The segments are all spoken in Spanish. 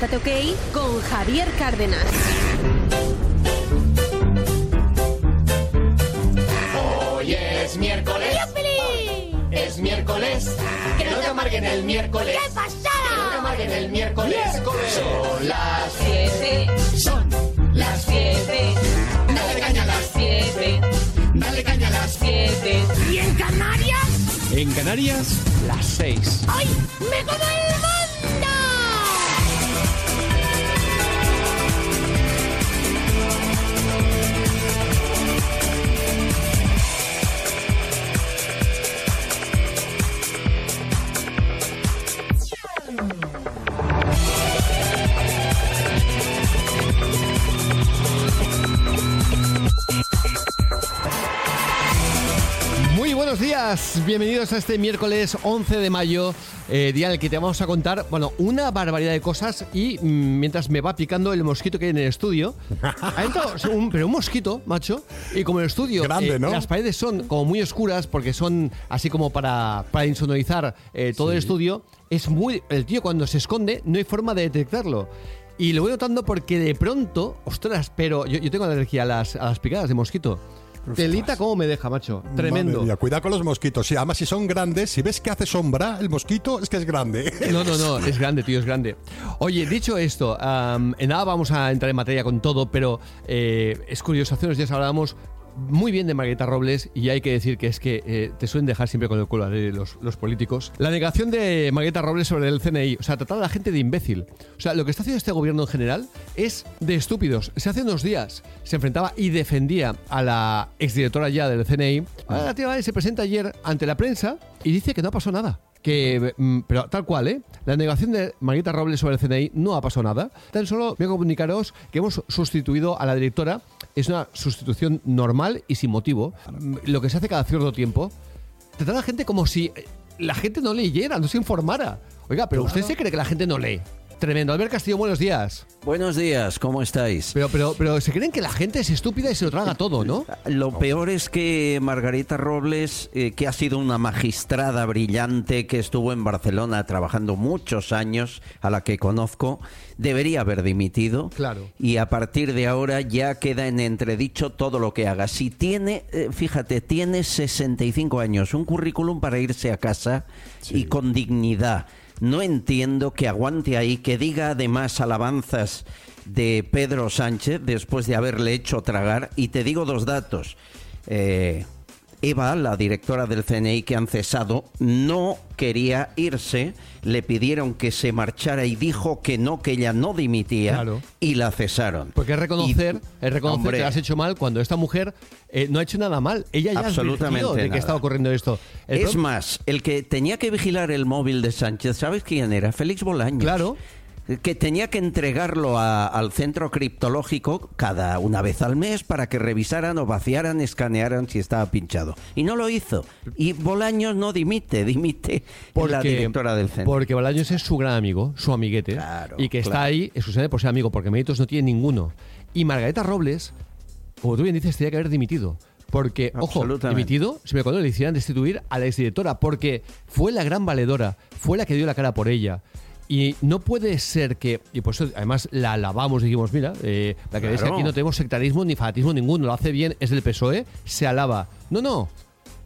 Levántate OK con Javier Cárdenas. Hoy es miércoles. Es miércoles. Que no te amarguen el miércoles. ¡Qué pasada! Que no te amarguen el miércoles. Son las Siete, Son las siete, Dale caña a las siete, Dale caña a las siete. ¿Y en Canarias? En Canarias, las 6. ¡Ay! ¡Me como buenos días, bienvenidos a este miércoles 11 de mayo, eh, día en el que te vamos a contar, bueno, una barbaridad de cosas y mm, mientras me va picando el mosquito que hay en el estudio, ha entrado un, pero un mosquito, macho, y como el estudio, Grande, eh, ¿no? las paredes son como muy oscuras porque son así como para, para insonorizar eh, todo el estudio, es muy, el tío cuando se esconde no hay forma de detectarlo. Y lo voy notando porque de pronto, ostras, pero yo, yo tengo alergia a las, a las picadas de mosquito. Telita cómo me deja, macho. Tremendo. Mía, cuidado con los mosquitos. Sí, además, si son grandes, si ves que hace sombra el mosquito, es que es grande. No, no, no, es grande, tío, es grande. Oye, dicho esto, en nada vamos a entrar en materia con todo, pero eh, es curioso, hace unos días hablábamos muy bien de Margarita Robles y hay que decir que es que eh, te suelen dejar siempre con el culo de los, los políticos. La negación de Margarita Robles sobre el CNI, o sea, tratar a la gente de imbécil. O sea, lo que está haciendo este gobierno en general es de estúpidos. Se hace unos días se enfrentaba y defendía a la exdirectora ya del CNI. Ahora la tía se presenta ayer ante la prensa y dice que no pasó nada. Que, mm, pero tal cual, ¿eh? La negación de Margarita Robles sobre el CNI no ha pasado nada. Tan solo voy a comunicaros que hemos sustituido a la directora. Es una sustitución normal y sin motivo. Lo que se hace cada cierto tiempo. Tratar a la gente como si eh, la gente no leyera, no se informara. Oiga, pero usted se cree que la gente no lee. Tremendo. Albert Castillo, buenos días. Buenos días, ¿cómo estáis? Pero, pero, pero se creen que la gente es estúpida y se lo traga todo, ¿no? Lo peor es que Margarita Robles, eh, que ha sido una magistrada brillante, que estuvo en Barcelona trabajando muchos años, a la que conozco, debería haber dimitido. Claro. Y a partir de ahora ya queda en entredicho todo lo que haga. Si tiene, eh, fíjate, tiene 65 años, un currículum para irse a casa y con dignidad. No entiendo que aguante ahí, que diga además alabanzas de Pedro Sánchez después de haberle hecho tragar. Y te digo dos datos. Eh, Eva, la directora del CNI que han cesado, no quería irse, le pidieron que se marchara y dijo que no, que ella no dimitía Claro. y la cesaron. Porque es reconocer, Y- es reconocer Hombre, que has hecho mal cuando esta mujer eh, no ha hecho nada mal. Ella ya Absolutamente de que estaba ocurriendo esto. El Es más, el que tenía que vigilar el móvil de Sánchez, ¿sabes quién era? Félix Bolaños. Claro. Que tenía que entregarlo a- al centro criptológico cada una vez al mes para que revisaran o vaciaran, escanearan si estaba pinchado. Y no lo hizo. Y Bolaños no dimite, dimite la directora del centro. Porque Bolaños es su gran amigo, su amiguete. Claro, y que está ahí, exclusivamente por ser amigo, porque méritos no tiene ninguno. Y Margarita Robles, como tú bien dices, tenía que haber dimitido. Porque, ojo, dimitido, siempre y cuando le hicieran destituir a la exdirectora, porque fue la gran valedora, fue la que dio la cara por ella. Y no puede ser que, y por eso además la alabamos, dijimos, mira, eh, la que Claro. aquí no tenemos sectarismo ni fanatismo ninguno, lo hace bien, es del PSOE, se alaba. No, no,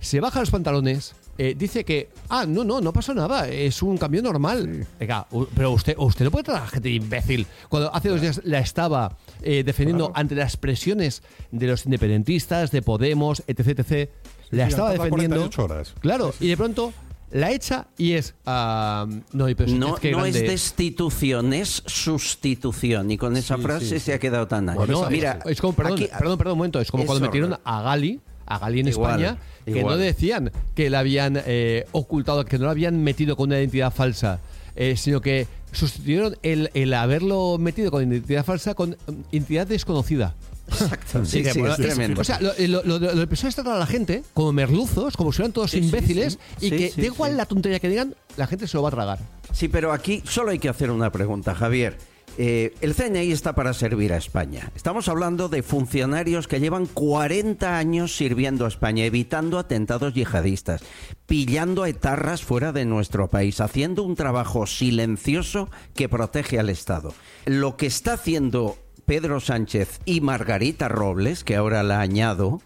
se baja los pantalones, eh, dice que, ah, no, no, no pasó nada, es un cambio normal. Venga, u- pero usted, usted no puede tratar a la gente de imbécil. Cuando hace dos días la estaba eh, defendiendo ante las presiones de los independentistas, de Podemos, etc, etc, la sí, estaba defendiendo. 48 horas. Claro, y de pronto la echa y es, ah, no, pero es- No, es que no es destitución, es sustitución. Y con esa Sí, frase sí, se ha quedado tan ancho. No, Mira, es, es como, perdón, aquí- perdón, perdón, un momento, es como es cuando metieron a Gali, a Gali en Igual, España, que igual. no decían que la habían eh, ocultado, que no la habían metido con una identidad falsa, eh, sino que sustituyeron el, el haberlo metido con identidad falsa con mm, identidad desconocida. Exacto, sí, que, sí, bueno, es es- tremendo. O sea, lo, lo, lo, lo tratar a la gente como merluzos, como si fueran todos Sí, sí, imbéciles, sí. y Sí, que sí, da igual sí. la tontería que digan, la gente se lo va a tragar. Sí, pero aquí solo hay que hacer una pregunta, Javier. Eh, el CNI está para servir a España. Estamos hablando de funcionarios que llevan 40 años sirviendo a España, evitando atentados yihadistas, pillando a etarras fuera de nuestro país, haciendo un trabajo silencioso que protege al Estado. Lo que está haciendo Pedro Sánchez y Margarita Robles, que ahora la añado,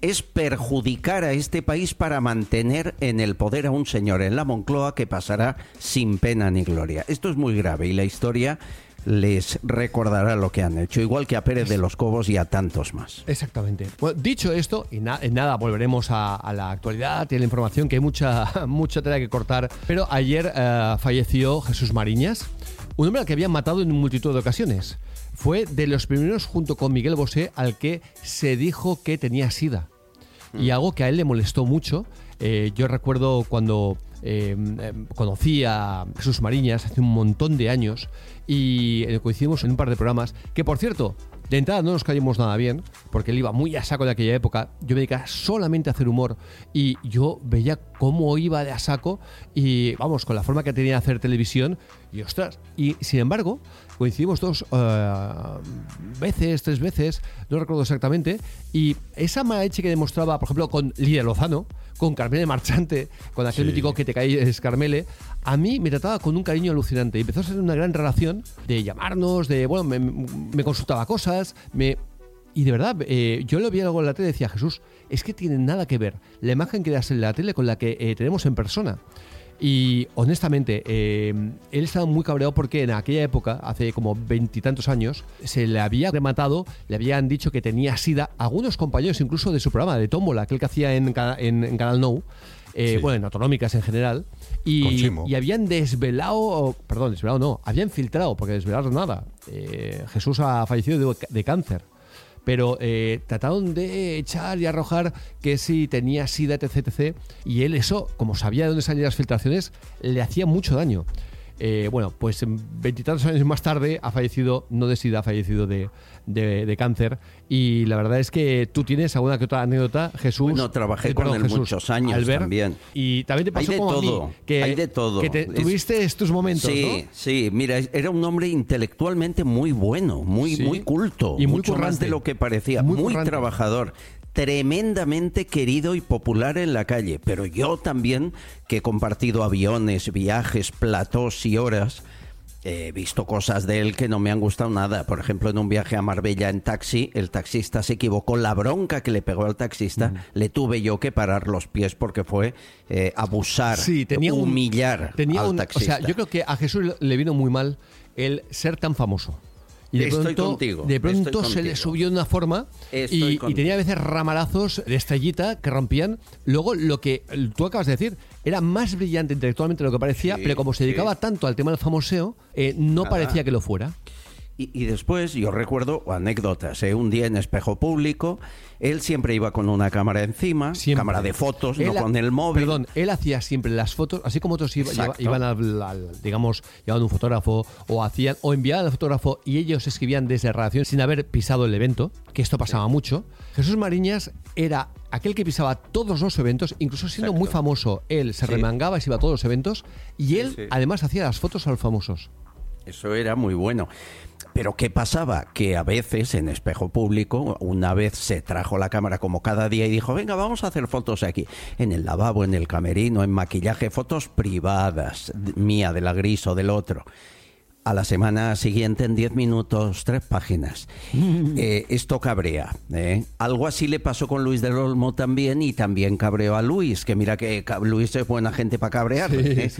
es perjudicar a este país para mantener en el poder a un señor en la Moncloa que pasará sin pena ni gloria. Esto es muy grave y la historia les recordará lo que han hecho, igual que a Pérez de los Cobos y a tantos más. Exactamente. Bueno, dicho esto, y en nada volveremos a, la actualidad y a la información, que hay mucha, mucha tela que cortar, pero ayer eh, falleció Jesús Mariñas, un hombre al que habían matado en multitud de ocasiones. Fue de los primeros, junto con Miguel Bosé, al que se dijo que tenía sida. Y mm. algo que a él le molestó mucho. Eh, yo recuerdo cuando eh, conocí a Jesús Mariñas hace un montón de años y eh, coincidimos en un par de programas que, por cierto, de entrada no nos caímos nada bien, porque él iba muy a saco de aquella época. Yo me dedicaba solamente a hacer humor y yo veía cómo iba de a saco y, vamos, con la forma que tenía de hacer televisión y, ostras, y sin embargo, coincidimos dos eh, veces, tres veces, no recuerdo exactamente, y esa mala que demostraba, por ejemplo, con Lidia Lozano, con Carmele Marchante, con aquel mítico que te caes, Carmele, a mí me trataba con un cariño alucinante. Y empezó a ser una gran relación de llamarnos, de, bueno, me, consultaba cosas, me... Y de verdad, eh, yo lo vi algo en la tele y decía, Jesús, es que tiene nada que ver la imagen que das en la tele con la que eh, tenemos en persona. Y honestamente, eh, él estaba muy cabreado porque en aquella época, hace como veintitantos años, se le había rematado, le habían dicho que tenía sida, algunos compañeros incluso de su programa, de Tómbola, aquel que hacía en, en, Canal No, eh, bueno, en autonómicas en general, y, y, habían desvelado, perdón, desvelado no, habían filtrado, porque desvelado nada. Eh, Jesús ha fallecido de cáncer pero eh, trataron de echar y arrojar que si tenía SIDA, etc. Y él eso, como sabía de dónde salían las filtraciones, le hacía mucho daño. Eh, bueno, pues veintitantos años más tarde ha fallecido, no de SIDA, ha fallecido de, de, cáncer. Y la verdad es que tú tienes alguna que otra anécdota, Jesús. No, trabajé eh, con él muchos años también. Y también te pasó hay de todo, que, hay de todo. que tuviste estos momentos, Sí, sí. Mira, era un hombre intelectualmente muy bueno, muy, muy culto. Y muy mucho más de lo que parecía. Muy, trabajador tremendamente querido y popular en la calle, pero yo también, que he compartido aviones, viajes, platós y horas, he visto cosas de él que no me han gustado nada. Por ejemplo, en un viaje a Marbella en taxi, el taxista se equivocó. La bronca que le pegó al taxista, mm. le tuve yo que parar los pies porque fue eh, abusar, tenía humillar tenía al taxista. O sea, yo creo que a Jesús le vino muy mal el ser tan famoso. Y de pronto, de pronto se le subió de una forma y, tenía a veces ramalazos de estrellita que rompían. Luego, lo que tú acabas de decir, era más brillante intelectualmente de lo que parecía, pero como se dedicaba tanto al tema del famoseo, eh, no parecía que lo fuera. Y, después yo recuerdo anécdotas. ¿eh? Un día en espejo público, él siempre iba con una cámara encima, cámara de fotos, no con el móvil. Perdón, él hacía siempre las fotos, así como otros iban al, digamos, llevaban un fotógrafo o hacían o enviaban al fotógrafo y ellos escribían desde redacción sin haber pisado el evento, que esto pasaba mucho. Jesús Mariñas era aquel que pisaba todos los eventos, incluso siendo muy famoso, él se remangaba y se iba a todos los eventos y él además hacía las fotos a los famosos. Eso era muy bueno. Pero ¿qué pasaba? Que a veces en espejo público, una vez se trajo la cámara como cada día y dijo, venga, vamos a hacer fotos aquí, en el lavabo, en el camerino, en maquillaje, fotos privadas, mía, de la gris o del otro a la semana siguiente en 10 minutos, tres páginas. Eh, esto cabrea. ¿eh? Algo así le pasó con Luis del Olmo también y también cabreó a Luis, que mira que Luis es buena gente para cabrear. ¿eh?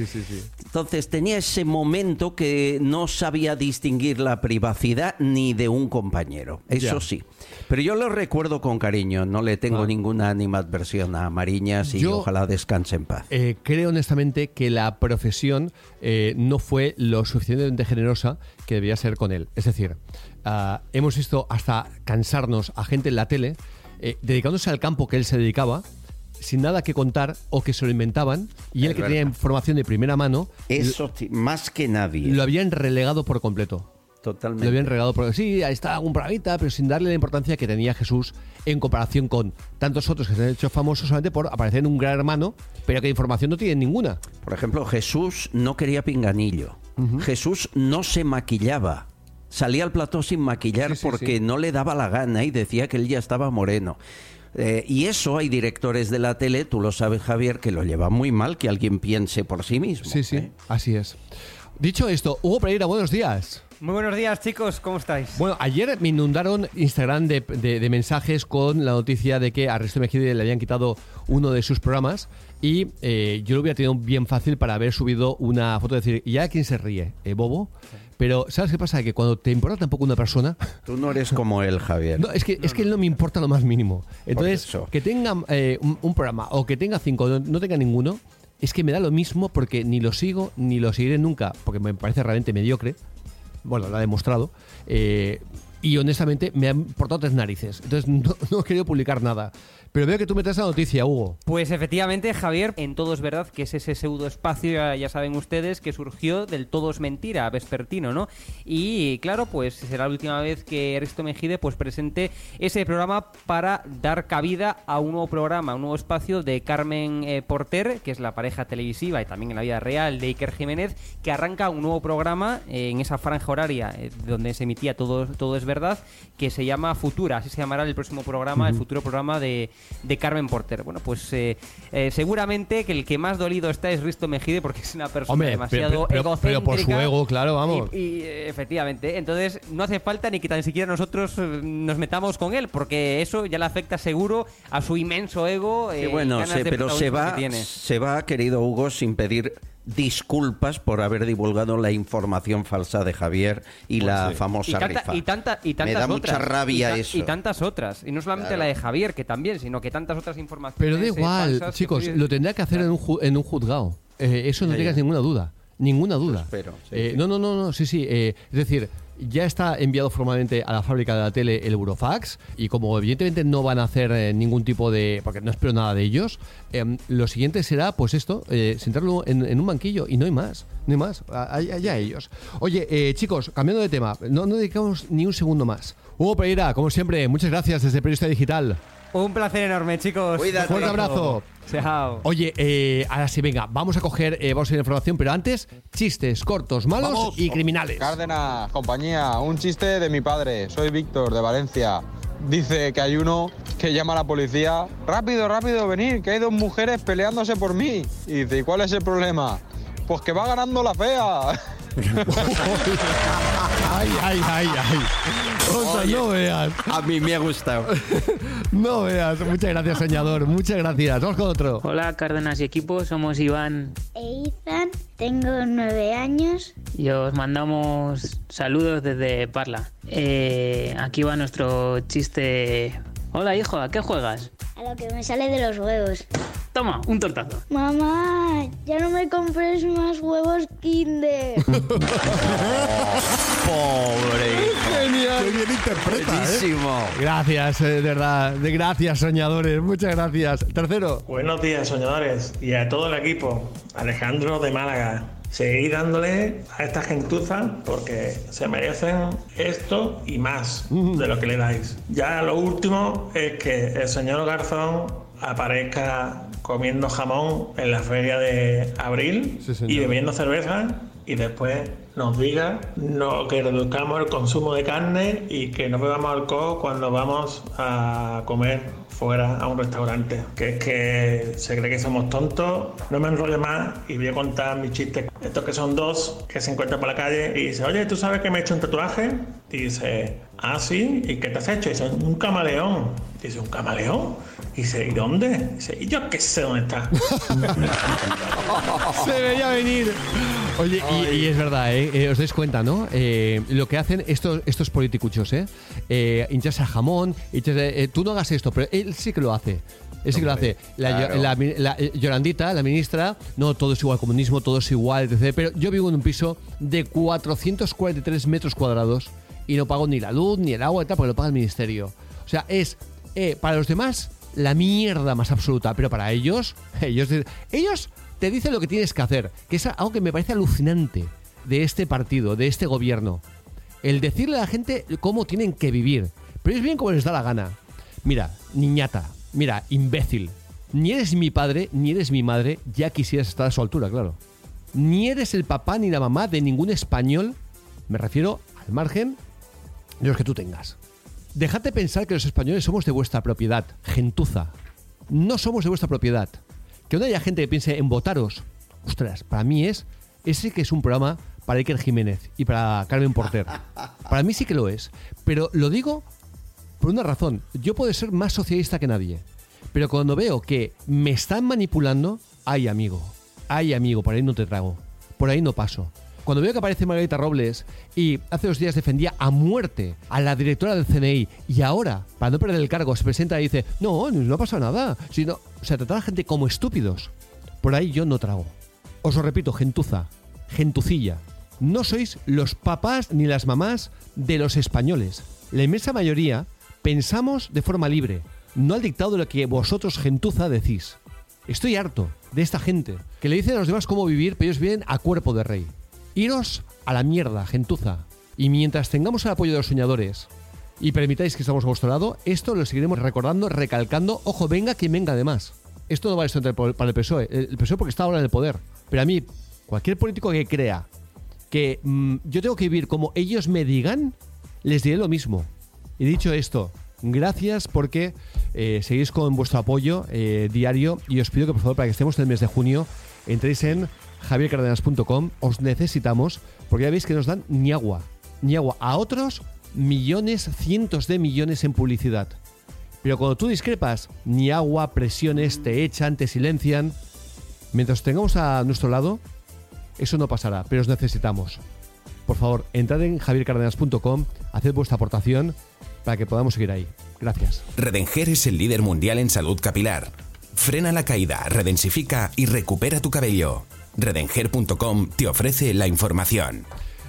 Entonces tenía ese momento que no sabía distinguir la privacidad ni de un compañero. Eso sí. Pero yo lo recuerdo con cariño, no le tengo ah. ninguna animadversión a Mariñas y ojalá descanse en paz. creo honestamente que la profesión no fue lo suficientemente generosa que debía ser con él. Es decir, ah, hemos visto hasta cansarnos a gente en la tele eh, dedicándose al campo que él se dedicaba sin nada que contar o que se lo inventaban y él que tenía información de primera mano. Eso más que nadie. Lo habían relegado por completo. Totalmente. Lo habían relegado por sí, ahí está algún programita, pero sin darle la importancia que tenía Jesús en comparación con tantos otros que se han hecho famosos solamente por aparecer en un gran hermano, pero que información no tienen ninguna. Por ejemplo, Jesús no quería pinganillo. Jesús no se maquillaba. salía al plató sin maquillar Sí, sí, porque sí. no le daba la gana y decía que él ya estaba moreno. Eh, y eso hay directores de la tele, tú lo sabes Javier, que lo lleva muy mal que alguien piense por sí mismo. Sí, sí, ¿eh? así es. Dicho esto, Hugo Pereira, buenos días. Muy buenos días, chicos, ¿cómo estáis? Bueno, ayer me inundaron Instagram de, de- de mensajes con la noticia de que a Risto Mejide le habían quitado uno de sus programas y eh, yo lo hubiera tenido bien fácil para haber subido una foto y decir, ¿y ya quién se ríe? ¿Eh, ¿Bobo? Pero, ¿sabes qué pasa? Que cuando te importa tampoco una persona, Tú no eres como él, Javier. no, es que, es que él no me importa lo más mínimo. Entonces, que tenga eh, un, un programa o que tenga cinco, no, no tenga ninguno, es que me da lo mismo porque ni lo sigo ni lo seguiré nunca, porque me parece realmente mediocre. Bueno, lo ha demostrado. eh, y honestamente me han importado tres narices. Entonces no, no he querido publicar nada. Pero veo que tú me traes la noticia, Hugo. Pues efectivamente, Javier, en todo es verdad que es ese pseudo espacio, ya, ya saben ustedes, que surgió del todo es mentira, vespertino, ¿no? Y claro, pues será la última vez que Risto Mejide pues presente ese programa para dar cabida a un nuevo programa, un nuevo espacio de Carmen eh, Porter, que es la pareja televisiva y también en la vida real de Iker Jiménez, que arranca un nuevo programa eh, en esa franja horaria eh, donde se emitía todo, todo es verdad, que se llama Futura, así se llamará el próximo programa, el futuro programa de, de Carmen Porter. Bueno, pues eh, eh, seguramente que el que más dolido está es Risto Mejide porque es una persona Hombre, demasiado pero- pero- pero por su egocéntrica ego, claro, vamos. Y, y, eh, efectivamente, entonces no hace falta ni que tan siquiera nosotros nos metamos con él, porque eso ya le afecta seguro a su inmenso ego. Eh, bueno, ganas se- de pero se va, que tiene. se va, querido Hugo, sin pedir disculpas por haber divulgado la información falsa de Javier y la Y famosa tanta- rifa. y tanta- y Me tantas da otras. mucha rabia y ta- eso. Y tantas otras. Y no solamente Claro. la de Javier, que también, sino que tantas otras informaciones. Pero da eh, igual, falsas chicos, lo tendrá que hacer en un, ju- en un juzgado. Eh, eso no tengas ya. ninguna duda. Ninguna duda. espero, sí, Eh, sí. No, no, no, no, sí, sí. eh, es decir, ya está enviado formalmente a la fábrica de la tele el Eurofax y como evidentemente no van a hacer eh, ningún tipo de... porque no espero nada de ellos, eh, lo siguiente será pues esto, eh, sentarlo en, un banquillo y no hay más, no hay más, allá ellos. Oye, eh, chicos, cambiando de tema, no, no dedicamos ni un segundo más. Hugo Pereira, como siempre, muchas gracias desde Periodista Digital. Un placer enorme, chicos. Cuídate. Fuerte abrazo. Chao. Oye, eh, ahora sí, venga, vamos a coger, eh, vamos a ir a información, pero antes, chistes cortos, malos Vamos. y criminales. Cárdenas, compañía, un chiste de mi padre. Soy Víctor de Valencia. Dice que hay uno que llama a la policía. Rápido, rápido, venir, que hay dos mujeres peleándose por mí. Y dice, ¿y cuál es el problema? Pues que va ganando la fea. Ay, ay, ay, ay. O sea, no veas, A mí me ha gustado. no veas. Muchas gracias, soñador, muchas gracias. Vamos con otro. Hola Cárdenas y equipo, somos Iván E Ethan, tengo nueve años. y os mandamos saludos desde Parla. Eh, aquí va nuestro chiste. Hola hijo, ¿a qué juegas? A lo que me sale de los huevos. Toma, un tortazo. Mamá, ya no me compres más huevos Kinder. Pobre. Genial. Qué bien interpreta, ¿eh? Buenísimo. Gracias, eh, de verdad. De gracias, soñadores. Muchas gracias. Tercero. Buenos días, soñadores, y a todo el equipo. Alejandro de Málaga. Seguid dándole a esta gentuza porque se merecen esto y más de lo que le dais. Ya lo último es que el señor Garzón aparezca comiendo jamón en la feria de abril Sí, y bebiendo cerveza y después nos diga no, que reduzcamos el consumo de carne y que no bebamos alcohol cuando vamos a comer fuera a un restaurante. Que es que se cree que somos tontos. No me enrollo más y voy a contar mis chistes. Estos que son dos que se encuentran por la calle y dice, oye, ¿tú sabes que me he hecho un tatuaje? Y dice, ah, sí, ¿y qué te has hecho? Y dice, un camaleón. Dice, ¿un camaleón? Y dice, ¿y dónde? Dice, ¿y yo qué sé dónde está? Se veía venir. Oye, y, y es verdad, ¿eh? Eh, os dais cuenta, ¿no? Eh, lo que hacen estos, estos politicuchos, ¿eh? eh hincharse a jamón, hincharse- eh, tú no hagas esto, pero él sí que lo hace. Sí que lo hace. La, claro. la- la- eh, Yolandita, la ministra, no, todo es igual, comunismo, todo es igual, etc. Pero yo vivo en un piso de 443 metros cuadrados y no pago ni la luz, ni el agua, y tal, porque lo paga el ministerio. O sea, es, eh, para los demás, la mierda más absoluta, pero para ellos, ellos, ellos te dicen lo que tienes que hacer, que es algo que me parece alucinante de este partido, de este gobierno. El decirle a la gente cómo tienen que vivir. Pero es bien como les da la gana. Mira, niñata, mira, imbécil. Ni eres mi padre, ni eres mi madre, ya quisieras estar a su altura, claro. Ni eres el papá ni la mamá de ningún español, me refiero al margen de los que tú tengas. Dejad pensar que los españoles somos de vuestra propiedad, gentuza. No somos de vuestra propiedad. Que no haya gente que piense en votaros. Ostras, para mí es. Ese que es un programa para Iker Jiménez y para Carmen Porter. Para mí sí que lo es. Pero lo digo por una razón. Yo puedo ser más socialista que nadie. Pero cuando veo que me están manipulando, ay amigo, ay amigo, por ahí no te trago. Por ahí no paso. Cuando veo que aparece Margarita Robles y hace dos días defendía a muerte a la directora del CNI y ahora, para no perder el cargo, se presenta y dice, no, no ha pasado nada. Sino, o sea, tratar a la gente como estúpidos. Por ahí yo no trago. Os lo repito, gentuza, gentucilla. No sois los papás ni las mamás de los españoles. La inmensa mayoría pensamos de forma libre, no al dictado de lo que vosotros, gentuza, decís. Estoy harto de esta gente que le dicen a los demás cómo vivir, pero ellos viven a cuerpo de rey. Iros a la mierda, gentuza. Y mientras tengamos el apoyo de los soñadores y permitáis que estamos a vuestro lado, esto lo seguiremos recordando, recalcando. Ojo, venga quien venga además. Esto no vale solo para el PSOE. El PSOE porque está ahora en el poder. Pero a mí, cualquier político que crea que mm, yo tengo que vivir como ellos me digan, les diré lo mismo. Y dicho esto, gracias porque eh, seguís con vuestro apoyo eh, diario y os pido que por favor para que estemos en el mes de junio entréis en javiercardenas.com, os necesitamos porque ya veis que nos dan ni agua, ni agua a otros millones, cientos de millones en publicidad. Pero cuando tú discrepas, ni agua, presiones, te echan, te silencian. Mientras tengamos a nuestro lado, eso no pasará, pero os necesitamos. Por favor, entrad en javiercardenas.com, haced vuestra aportación para que podamos seguir ahí. Gracias. Redenger es el líder mundial en salud capilar. Frena la caída, redensifica y recupera tu cabello. Redenger.com te ofrece la información.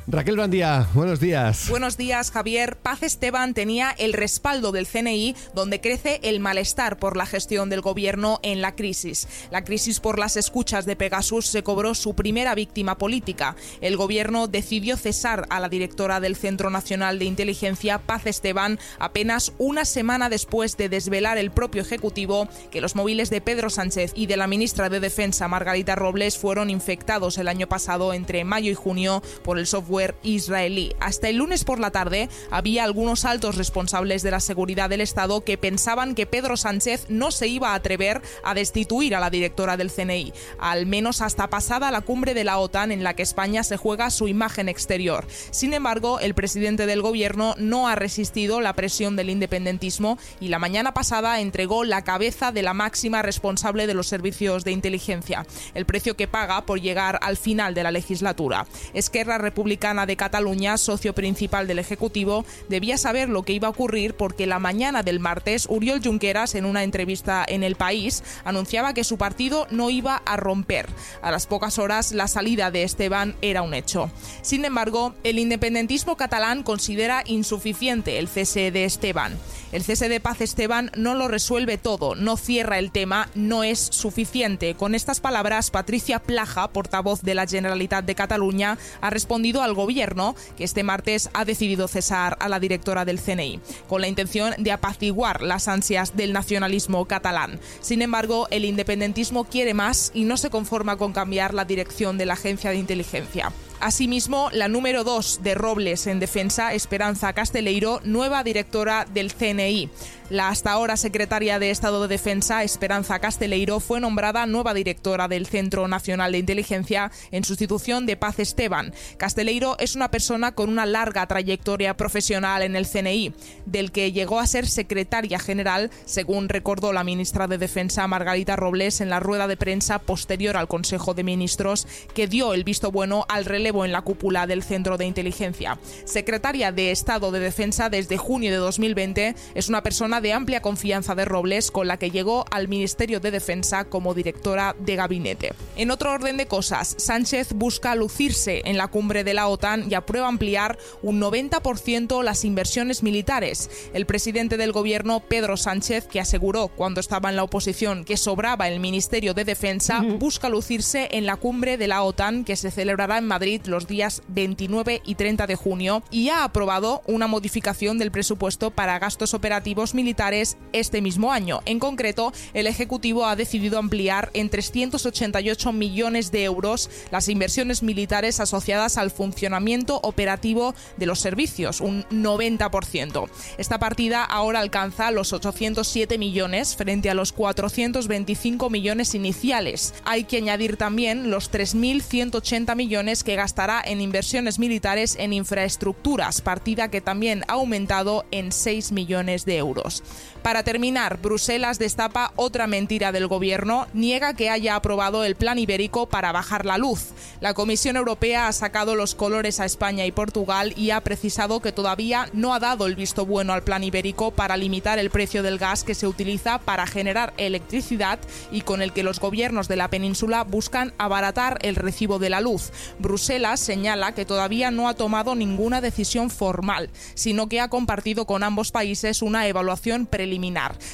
Raquel Brandía, buenos días. Buenos días, Javier. Paz Esteban tenía el respaldo del CNI, donde crece el malestar por la gestión del gobierno en la crisis. La crisis por las escuchas de Pegasus se cobró su primera víctima política. El gobierno decidió cesar a la directora del Centro Nacional de Inteligencia, Paz Esteban, apenas una semana después de desvelar el propio Ejecutivo que los móviles de Pedro Sánchez y de la ministra de Defensa, Margarita Robles, fueron infectados el año pasado entre mayo y junio por el software israelí. Hasta el lunes por la tarde había algunos altos responsables de la seguridad del Estado que pensaban que Pedro Sánchez no se iba a atrever a destituir a la directora del CNI, al menos hasta pasada la cumbre de la OTAN en la que España se juega su imagen exterior. Sin embargo, el presidente del gobierno no ha resistido la presión del independentismo y la mañana pasada entregó la cabeza de la máxima responsable de los servicios de inteligencia, el precio que paga por llegar al final de la legislatura. Esquerra Republicana de Cataluña, socio principal del Ejecutivo, debía saber lo que iba a ocurrir porque la mañana del martes Uriol Junqueras, en una entrevista en El País, anunciaba que su partido no iba a romper. A las pocas horas, la salida de Esteban era un hecho. Sin embargo, el independentismo catalán considera insuficiente el cese de Esteban. El cese de Paz Esteban no lo resuelve todo, no cierra el tema, no es suficiente. Con estas palabras, Patricia Plaja, portavoz de la Generalitat de Cataluña, ha respondido al gobierno que este martes ha decidido cesar a la directora del CNI, con la intención de apaciguar las ansias del nacionalismo catalán. Sin embargo, el independentismo quiere más y no se conforma con cambiar la dirección de la agencia de inteligencia. Asimismo, la número 2 de Robles en defensa, Esperanza Casteleiro, nueva directora del CNI. La hasta ahora secretaria de Estado de Defensa, Esperanza Casteleiro, fue nombrada nueva directora del Centro Nacional de Inteligencia en sustitución de Paz Esteban. Casteleiro es una persona con una larga trayectoria profesional en el CNI, del que llegó a ser secretaria general, según recordó la ministra de Defensa Margarita Robles en la rueda de prensa posterior al Consejo de Ministros, que dio el visto bueno al relevo en la cúpula del Centro de Inteligencia. Secretaria de Estado de Defensa desde junio de 2020, es una persona de amplia confianza de Robles con la que llegó al Ministerio de Defensa como directora de gabinete. En otro orden de cosas, Sánchez busca lucirse en la cumbre de la OTAN y aprueba ampliar un 90% las inversiones militares. El presidente del gobierno, Pedro Sánchez, que aseguró cuando estaba en la oposición que sobraba el Ministerio de Defensa, busca lucirse en la cumbre de la OTAN que se celebrará en Madrid los días 29 y 30 de junio y ha aprobado una modificación del presupuesto para gastos operativos militares este mismo año. En concreto, el Ejecutivo ha decidido ampliar en 388 millones de euros las inversiones militares asociadas al funcionamiento operativo de los servicios, un 90%. Esta partida ahora alcanza los 807 millones frente a los 425 millones iniciales. Hay que añadir también los 3.180 millones que gastará en inversiones militares en infraestructuras, partida que también ha aumentado en 6 millones de euros. Para terminar, Bruselas destapa otra mentira del gobierno, niega que haya aprobado el plan ibérico para bajar la luz. La Comisión Europea ha sacado los colores a España y Portugal y ha precisado que todavía no ha dado el visto bueno al plan ibérico para limitar el precio del gas que se utiliza para generar electricidad y con el que los gobiernos de la península buscan abaratar el recibo de la luz. Bruselas señala que todavía no ha tomado ninguna decisión formal, sino que ha compartido con ambos países una evaluación preliminar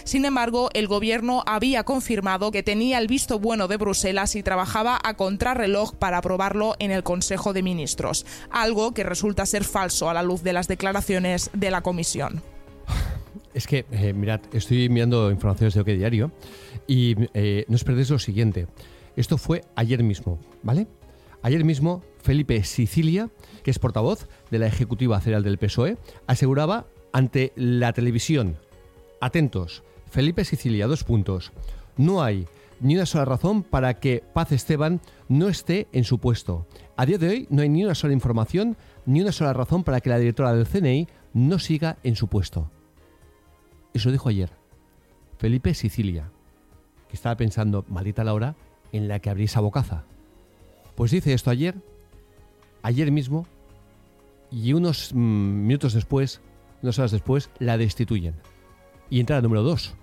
sin embargo, el gobierno había confirmado que tenía el visto bueno de Bruselas y trabajaba a contrarreloj para aprobarlo en el Consejo de Ministros, algo que resulta ser falso a la luz de las declaraciones de la Comisión. Es que, eh, mirad, estoy mirando informaciones de OK Diario y eh, no os perdéis lo siguiente. Esto fue ayer mismo, ¿vale? Ayer mismo, Felipe Sicilia, que es portavoz de la Ejecutiva Federal del PSOE, aseguraba ante la televisión Atentos, Felipe Sicilia, dos puntos. No hay ni una sola razón para que Paz Esteban no esté en su puesto. A día de hoy no hay ni una sola información ni una sola razón para que la directora del CNI no siga en su puesto. Eso dijo ayer. Felipe Sicilia, que estaba pensando, maldita la hora en la que abrí esa bocaza. Pues dice esto ayer, ayer mismo, y unos mm, minutos después, unas horas después, la destituyen. Y entra la número 2.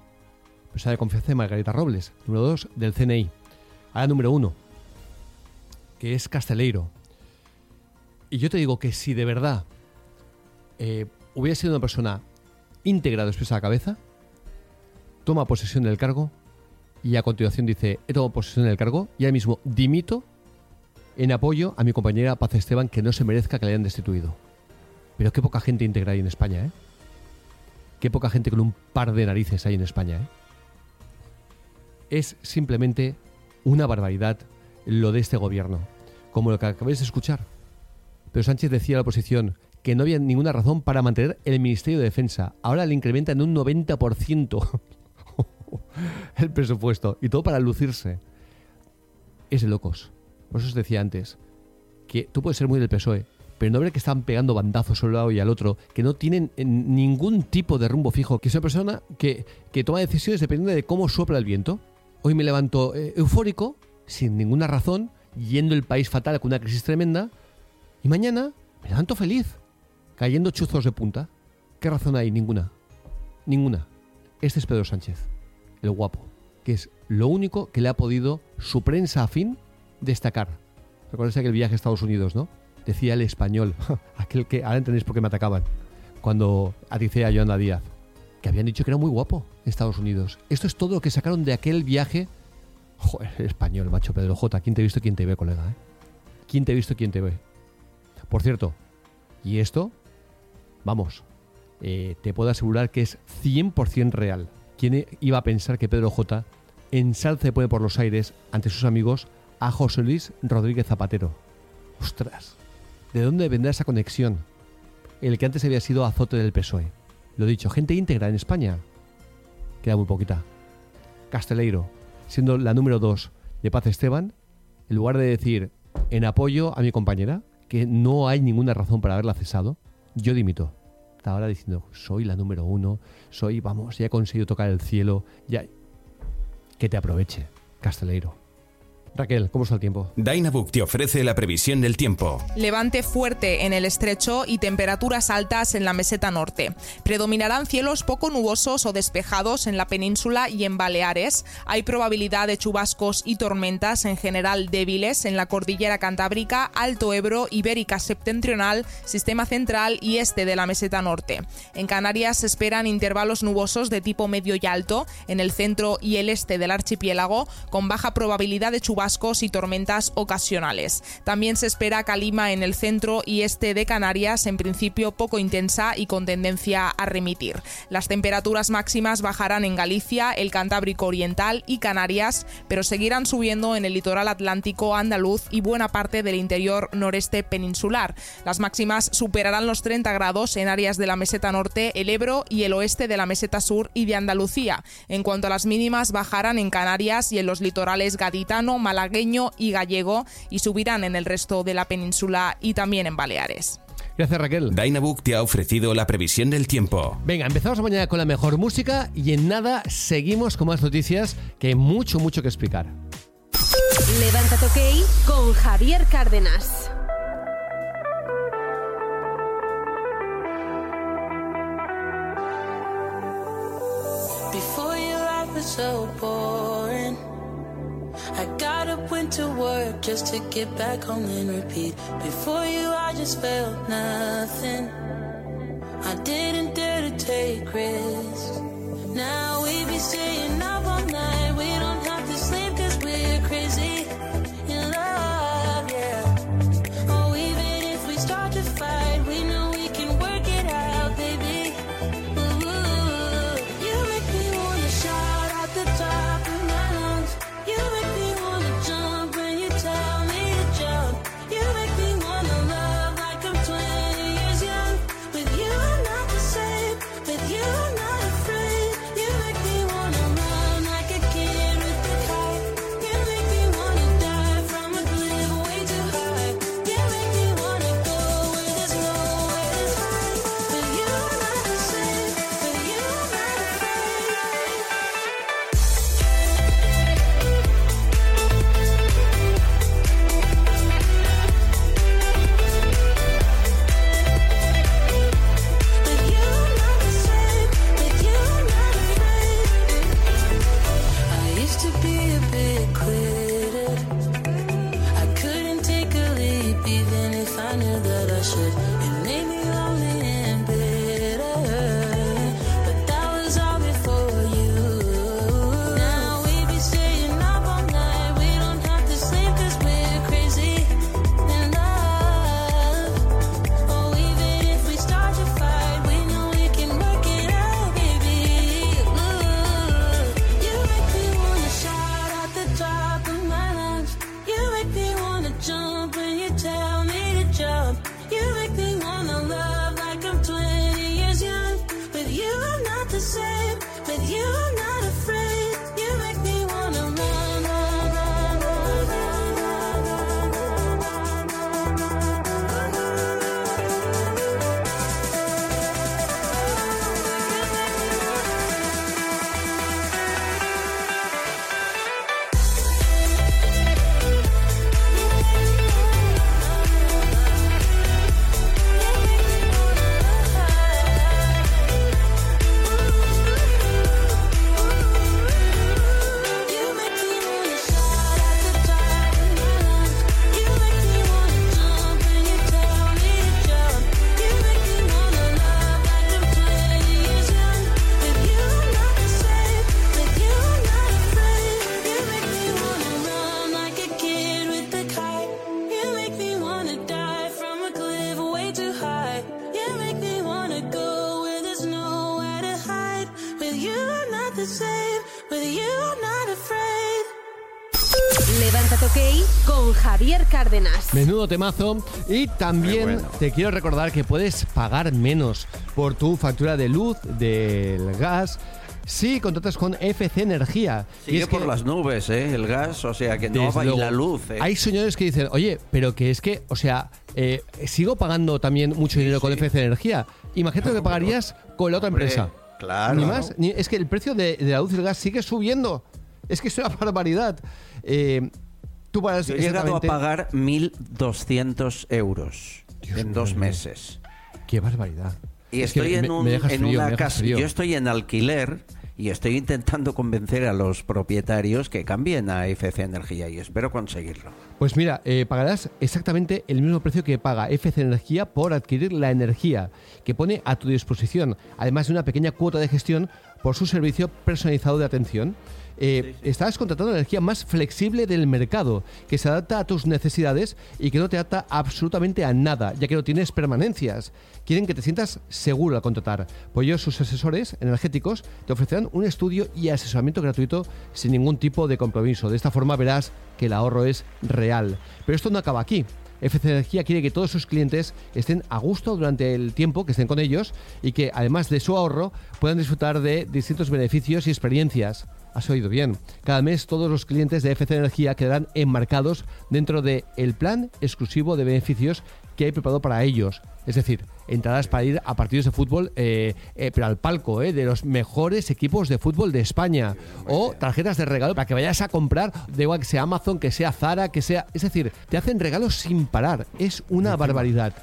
Persona de confianza de Margarita Robles. Número 2 del CNI. Ahora número 1. Que es Casteleiro. Y yo te digo que si de verdad eh, hubiera sido una persona íntegra de la cabeza, toma posesión del cargo y a continuación dice, he tomado posesión del cargo y ahora mismo dimito en apoyo a mi compañera Paz Esteban que no se merezca que le hayan destituido. Pero qué poca gente íntegra hay en España, ¿eh? Qué poca gente con un par de narices hay en España. ¿eh? Es simplemente una barbaridad lo de este gobierno, como lo que acabáis de escuchar. Pero Sánchez decía a la oposición que no había ninguna razón para mantener el Ministerio de Defensa. Ahora le incrementa en un 90% el presupuesto y todo para lucirse. Es de locos. Por eso os decía antes que tú puedes ser muy del PSOE, pero no ver que están pegando bandazos a un lado y al otro, que no tienen eh, ningún tipo de rumbo fijo, que es una persona que, toma decisiones dependiendo de cómo sopla el viento. Hoy me levanto eh, eufórico, sin ninguna razón, yendo el país fatal con una crisis tremenda, y mañana me levanto feliz, cayendo chuzos de punta. ¿Qué razón hay? Ninguna. Ninguna. Este es Pedro Sánchez, el guapo, que es lo único que le ha podido su prensa afín destacar. Recuerden aquel viaje a Estados Unidos, ¿no? Decía el español, aquel que ahora entendéis por qué me atacaban, cuando a Joana Díaz, que habían dicho que era muy guapo en Estados Unidos. Esto es todo lo que sacaron de aquel viaje. Joder, español, macho Pedro J. ¿Quién te ha visto, quién te ve, colega? Eh? ¿Quién te ha visto, quién te ve? Por cierto, y esto, vamos, eh, te puedo asegurar que es 100% real. ¿Quién iba a pensar que Pedro J. ensalce pone por los aires ante sus amigos a José Luis Rodríguez Zapatero? Ostras, ¿De dónde vendrá esa conexión? El que antes había sido azote del PSOE. Lo dicho, gente íntegra en España. Queda muy poquita. Casteleiro, siendo la número dos de Paz Esteban, en lugar de decir en apoyo a mi compañera, que no hay ninguna razón para haberla cesado, yo dimito. Está ahora diciendo, soy la número uno, soy, vamos, ya he conseguido tocar el cielo, ya... Que te aproveche, Casteleiro. Raquel, ¿cómo está el tiempo? Dynabook te ofrece la previsión del tiempo. Levante fuerte en el estrecho y temperaturas altas en la meseta norte. Predominarán cielos poco nubosos o despejados en la península y en Baleares. Hay probabilidad de chubascos y tormentas en general débiles en la cordillera cantábrica, Alto Ebro, Ibérica septentrional, sistema central y este de la meseta norte. En Canarias se esperan intervalos nubosos de tipo medio y alto en el centro y el este del archipiélago, con baja probabilidad de chubascos chubascos y tormentas ocasionales. También se espera calima en el centro y este de Canarias, en principio poco intensa y con tendencia a remitir. Las temperaturas máximas bajarán en Galicia, el Cantábrico Oriental y Canarias, pero seguirán subiendo en el litoral atlántico andaluz y buena parte del interior noreste peninsular. Las máximas superarán los 30 grados en áreas de la meseta norte, el Ebro y el oeste de la meseta sur y de Andalucía. En cuanto a las mínimas, bajarán en Canarias y en los litorales gaditano, malagueño y gallego y subirán en el resto de la península y también en Baleares. Gracias, Raquel. Dynabook te ha ofrecido la previsión del tiempo. Venga, empezamos mañana con la mejor música y en nada seguimos con más noticias que hay mucho, mucho que explicar. Levántate OK con Javier Cárdenas. Before your I got up, went to work just to get back home and repeat. Before you, I just felt nothing. I didn't dare to take risks. Now we be staying up all night. We don't Levántate OK con Javier Cárdenas. Menudo temazo. Y también te quiero recordar que puedes pagar menos por tu factura de luz, del gas. Si contratas con FC Energía. Y Sigue es que- por las nubes, ¿eh? El gas, o sea que no va y la luz. ¿eh? Hay señores que dicen, oye, pero que es que, o sea, eh, sigo pagando también mucho dinero con FC Energía. Imagínate lo que pagarías con la otra Hombre, empresa. Claro. Ni más. ni- es que el precio de, de la luz y el gas sigue subiendo. Es que es una barbaridad. Eh, tú pagas Yo he llegado a pagar 1.200 euros en dos meses. Qué barbaridad. Y Es que estoy me- en, un- me dejas en frío, me una casa. Yo estoy en alquiler y estoy intentando convencer a los propietarios que cambien a FC Energía y espero conseguirlo. Pues mira, eh, pagarás exactamente el mismo precio que paga FC Energía por adquirir la energía que pone a tu disposición, además de una pequeña cuota de gestión por su servicio personalizado de atención. Eh, estás contratando la energía más flexible del mercado, que se adapta a tus necesidades y que no te ata absolutamente a nada, ya que no tienes permanencias. Quieren que te sientas seguro al contratar. Por ello, sus asesores energéticos te ofrecerán un estudio y asesoramiento gratuito sin ningún tipo de compromiso. De esta forma verás que el ahorro es real. Pero esto no acaba aquí. FC Energía quiere que todos sus clientes estén a gusto durante el tiempo que estén con ellos y que además de su ahorro puedan disfrutar de distintos beneficios y experiencias. Has oído bien. Cada mes todos los clientes de FC Energía quedarán enmarcados dentro del el plan exclusivo de beneficios que hay preparado para ellos. Es decir, entradas para ir a partidos de fútbol, eh, eh, pero al palco, eh, de los mejores equipos de fútbol de España. O tarjetas de regalo para que vayas a comprar, de igual que sea Amazon, que sea Zara, que sea... Es decir, te hacen regalos sin parar. Es una barbaridad.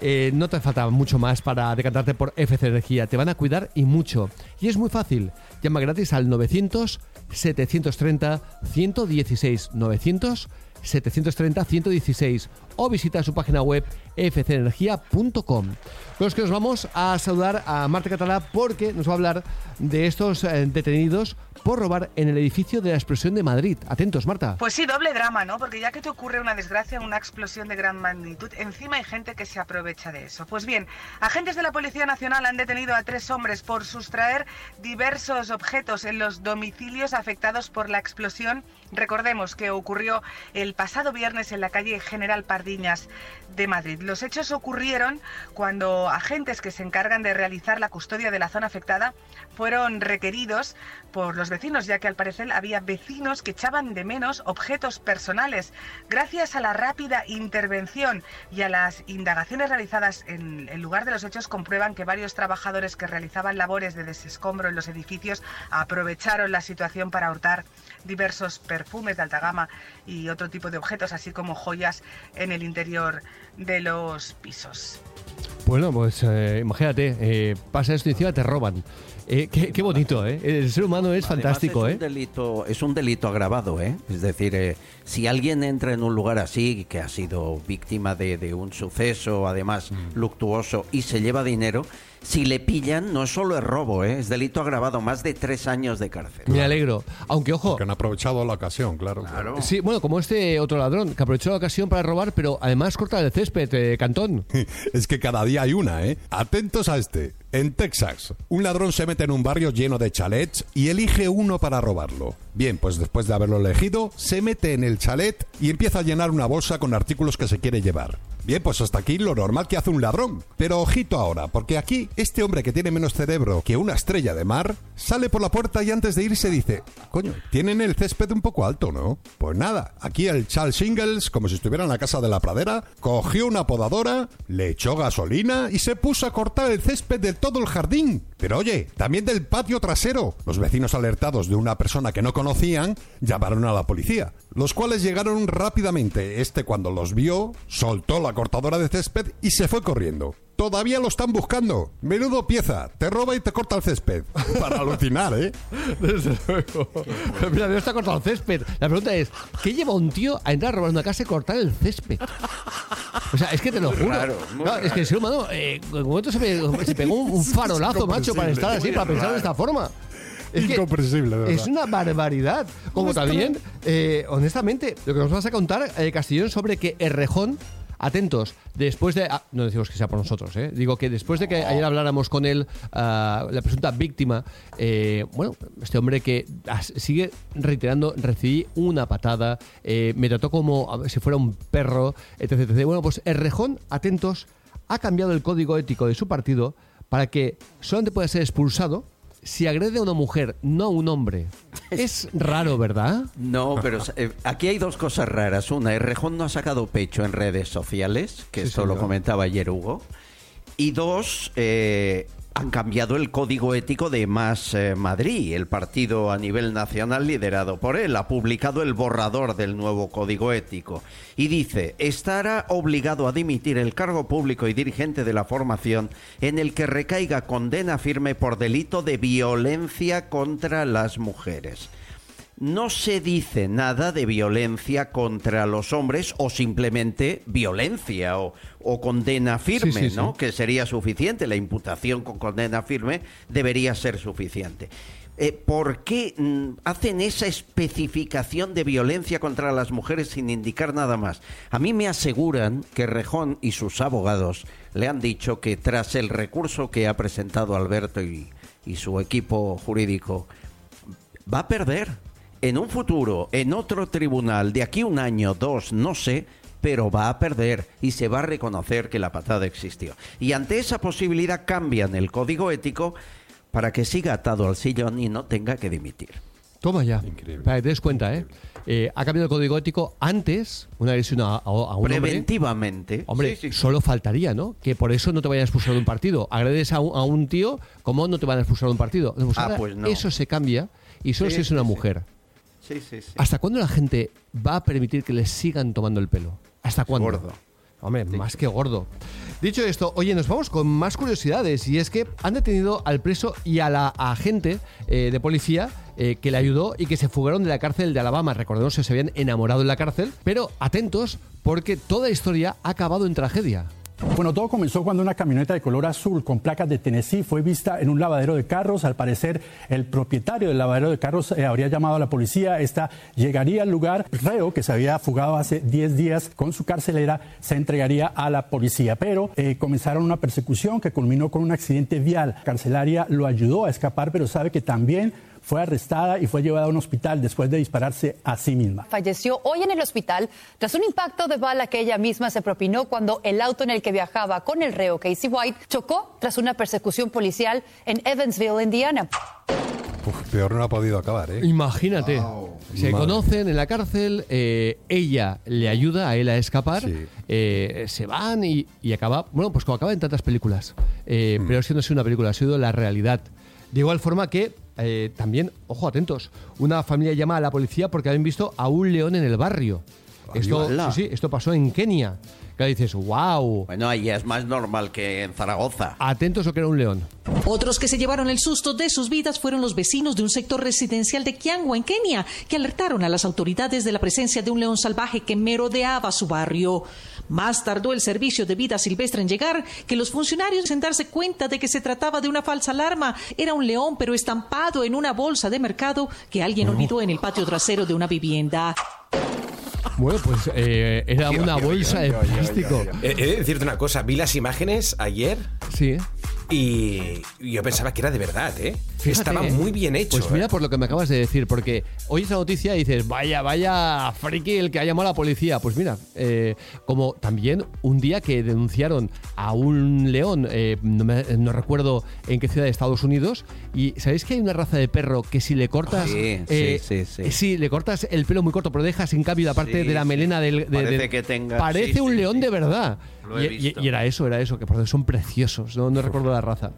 Eh, no te falta mucho más para decantarte por FC Energía. Te van a cuidar y mucho. Y es muy fácil. Llama gratis al 900 730 116 900 730 116 o visita su página web fcenergia.com. Los que nos vamos a saludar a Marta Catalá porque nos va a hablar de estos eh, detenidos por robar en el edificio de la explosión de Madrid. Atentos, Marta. Pues sí, doble drama, ¿no? Porque ya que te ocurre una desgracia, una explosión de gran magnitud, encima hay gente que se aprovecha de eso. Pues bien, agentes de la Policía Nacional han detenido a tres hombres por sustraer diversos objetos en los domicilios afectados por la explosión. Recordemos que ocurrió el pasado viernes en la calle General De Madrid. Los hechos ocurrieron cuando agentes que se encargan de realizar la custodia de la zona afectada fueron requeridos por los vecinos, ya que al parecer había vecinos que echaban de menos objetos personales. Gracias a la rápida intervención y a las indagaciones realizadas en el lugar de los hechos, comprueban que varios trabajadores que realizaban labores de desescombro en los edificios aprovecharon la situación para hurtar diversos perfumes de alta gama y otro tipo de objetos, así como joyas en el interior de los pisos. Bueno, pues eh, imagínate, eh, pasa esto y encima te roban. Eh, qué, qué bonito, ¿eh? El ser humano es Además, fantástico, es ¿eh? Un delito, es un delito agravado, ¿eh? Es decir, eh, si alguien entra en un lugar así, que ha sido víctima de, de un suceso, además Mm. luctuoso, y se lleva dinero, si le pillan, no solo es robo, ¿eh? Es delito agravado, más de tres años de cárcel. Me alegro. Aunque, ojo. Que han aprovechado la ocasión, claro. Sí, bueno, como este otro ladrón que aprovechó la ocasión para robar, pero además corta el césped, eh, Cantón. Es que cada día hay una, ¿eh? Atentos a este. En Texas, un ladrón se mete en un barrio lleno de chalets y elige uno para robarlo. Bien, pues después de haberlo elegido, se mete en el chalet y empieza a llenar una bolsa con artículos que se quiere llevar. Bien, pues hasta aquí lo normal que hace un ladrón. Pero ojito ahora, porque aquí este hombre que tiene menos cerebro que una estrella de mar sale por la puerta y antes de irse dice, coño, tienen el césped un poco alto, ¿no? Pues nada, aquí el Charles Singles, como si estuviera en la casa de la pradera, cogió una podadora, le echó gasolina y se puso a cortar el césped de todo el jardín. Pero oye, también del patio trasero. Los vecinos alertados de una persona que no conocían llamaron a la policía, los cuales llegaron rápidamente. Este cuando los vio, soltó la cortadora de césped y se fue corriendo. Todavía lo están buscando. Menudo pieza. Te roba y te corta el césped. Para alucinar, ¿eh? Desde luego. Pero mira, no está cortado el césped. La pregunta es, ¿qué lleva un tío a entrar a robar una casa y cortar el césped? O sea, es que te lo juro. raro, Claro, es que el ser humano, eh, en un momento se, pe- se pegó un, farolazo, macho, para estar así, para pensar de esta forma. Es Incomprensible, de verdad. Es una barbaridad. Como también, eh, honestamente, lo que nos vas a contar, eh, Castellón, sobre que Errejón, atentos, después de. ah, no decimos que sea por nosotros, ¿eh? Digo que después de que ayer habláramos con él, ah, la presunta víctima, eh, bueno, este hombre que sigue reiterando, recibí una patada, eh, me trató como si fuera un perro, etc, etc. Bueno, pues Errejón, atentos, ha cambiado el código ético de su partido para que solamente pueda ser expulsado si agrede a una mujer, no a un hombre. Es raro, ¿verdad? No, pero eh, aquí hay dos cosas raras. Una, Errejón no ha sacado pecho en redes sociales, que Sí, esto lo señor. comentaba ayer Hugo. Y dos, eh, han cambiado el código ético de Más eh, Madrid, el partido a nivel nacional liderado por él. Ha publicado el borrador del nuevo código ético. Y dice, estará obligado a dimitir el cargo público y dirigente de la formación en el que recaiga condena firme por delito de violencia contra las mujeres. No se dice nada de violencia contra los hombres o simplemente violencia o, o condena firme, Sí, sí, ¿no? sí. Que sería suficiente. La imputación con condena firme debería ser suficiente. eh, ¿por qué mm, hacen esa especificación de violencia contra las mujeres sin indicar nada más? A mí me aseguran que Rejón y sus abogados le han dicho que tras el recurso que ha presentado Alberto y, y su equipo jurídico, va a perder. En un futuro, en otro tribunal, de aquí un año, dos, no sé, pero va a perder y se va a reconocer que la patada existió. Y ante esa posibilidad cambian el código ético para que siga atado al sillón y no tenga que dimitir. Toma ya. Para que te des cuenta, ¿eh? Eh, Ha cambiado el código ético antes, una agresión a, a- a un. Preventivamente. Hombre, Sí, sí, sí. solo faltaría, ¿no? Que por eso no te vayan a expulsar de un partido. Agredes a un, a un tío, ¿cómo no te van a expulsar de un partido? Pues Ah, pues no. Eso se cambia y solo Sí, si es una sí. mujer. Sí, sí, sí. ¿Hasta cuándo la gente va a permitir que les sigan tomando el pelo? ¿Hasta cuándo? Gordo. Hombre, más que gordo. Dicho esto, oye, nos vamos con más curiosidades. Y es que han detenido al preso y a la agente eh, de policía eh, que le ayudó y que se fugaron de la cárcel de Alabama. Recordemos que se habían enamorado en la cárcel. Pero atentos, porque toda historia ha acabado en tragedia. Bueno, todo comenzó cuando una camioneta de color azul con placas de Tennessee fue vista en un lavadero de carros. Al parecer, el propietario del lavadero de carros eh, habría llamado a la policía. Esta llegaría al lugar. Reo, que se había fugado hace 10 días con su carcelera, se entregaría a la policía. Pero eh, comenzaron una persecución que culminó con un accidente vial. La carcelaria lo ayudó a escapar, pero sabe que también fue arrestada y fue llevada a un hospital después de dispararse a sí misma. Falleció hoy en el hospital tras un impacto de bala que ella misma se propinó cuando el auto en el que viajaba con el reo Casey White chocó tras una persecución policial en Evansville, Indiana. Uf, peor no ha podido acabar, ¿eh? Imagínate. Se Madre. conocen en la cárcel, eh, ella le ayuda a él a escapar, eh, se van y, y acaba, bueno, pues como acaba en tantas películas, Eh, pero que no ha sido una película, ha sido la realidad. De igual forma que eh, también, ojo, atentos, una familia llama a la policía porque habían visto a un león en el barrio. Esto, ¡Hala! sí, sí, esto pasó en Kenia. Que dices, wow. Bueno, ahí es más normal que en Zaragoza. Atentos o que era un león. Otros que se llevaron el susto de sus vidas fueron los vecinos de un sector residencial de Kiangwa, en Kenia, que alertaron a las autoridades de la presencia de un león salvaje que merodeaba su barrio. Más tardó el servicio de vida silvestre en llegar que los funcionarios en darse cuenta de que se trataba de una falsa alarma. Era un león, pero estampado en una bolsa de mercado que alguien olvidó en el patio trasero de una vivienda. Bueno, pues eh, era una bolsa de plástico. He, de decirte una cosa, vi las imágenes ayer Sí. y yo pensaba que era de verdad, ¿eh? Fíjate, Estaba ¿eh? muy bien hecho. Pues mira ¿eh? por lo que me acabas de decir, porque oyes la noticia y dices, vaya, vaya, friki el que ha llamado a la policía. Pues mira, eh, como también un día que denunciaron a un león, eh, no, me- no recuerdo en qué ciudad de Estados Unidos, y ¿sabéis que hay una raza de perro que si le cortas... Sí, eh, sí, sí, sí. sí, le cortas el pelo muy corto, pero dejas en cambio la parte de la sí. melena del... de- Parece del- que tenga- Parece sí, un sí, león de verdad. Lo he Y- y, visto. y era eso, era eso, que por cierto son preciosos, no, no recuerdo la raza.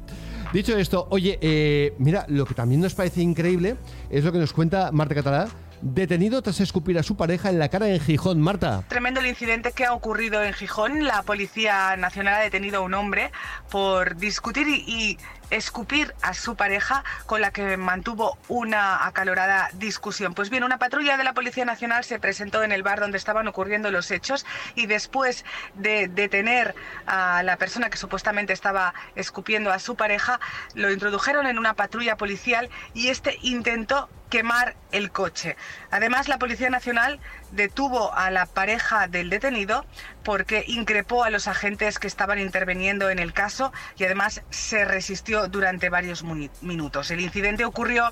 Dicho esto, oye, eh, mira, lo que también nos parece increíble es lo que nos cuenta Marta Catalá, detenido tras escupir a su pareja en la cara en Gijón. Marta. Tremendo el incidente que ha ocurrido en Gijón. La Policía Nacional ha detenido a un hombre por discutir y, y escupir a su pareja con la que mantuvo una acalorada discusión. Pues bien, una patrulla de la Policía Nacional se presentó en el bar donde estaban ocurriendo los hechos y después de detener a la persona que supuestamente estaba escupiendo a su pareja, lo introdujeron en una patrulla policial y este intentó quemar el coche. Además, la Policía Nacional detuvo a la pareja del detenido porque increpó a los agentes que estaban interviniendo en el caso y además se resistió durante varios minutos. El incidente ocurrió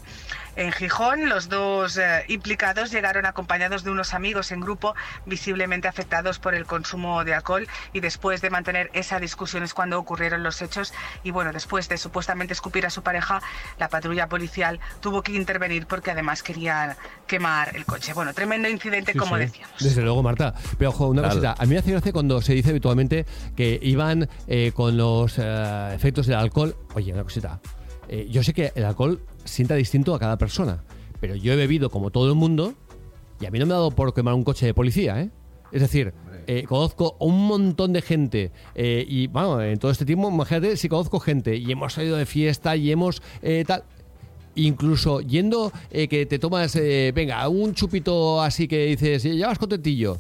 en Gijón. Los dos eh, implicados llegaron acompañados de unos amigos en grupo visiblemente afectados por el consumo de alcohol y después de mantener esa discusión es cuando ocurrieron los hechos y bueno, después de supuestamente escupir a su pareja, la patrulla policial tuvo que intervenir porque además querían quemar el coche. Bueno, tremendo incidente Sí, como sí. decíamos. Desde luego, Marta. Pero ojo, una Claro. cosita. A mí me hace gracia cuando se dice habitualmente que iban eh, con los eh, efectos del alcohol. Oye, una cosita. Eh, yo sé que el alcohol sienta distinto a cada persona, pero yo he bebido como todo el mundo y a mí no me ha dado por quemar un coche de policía, ¿eh? Es decir, eh, conozco a un montón de gente eh, y, bueno, en todo este tiempo, imagínate si conozco gente y hemos salido de fiesta y hemos eh, tal incluso yendo eh, que te tomas, eh, venga, un chupito así que dices, ya vas contentillo.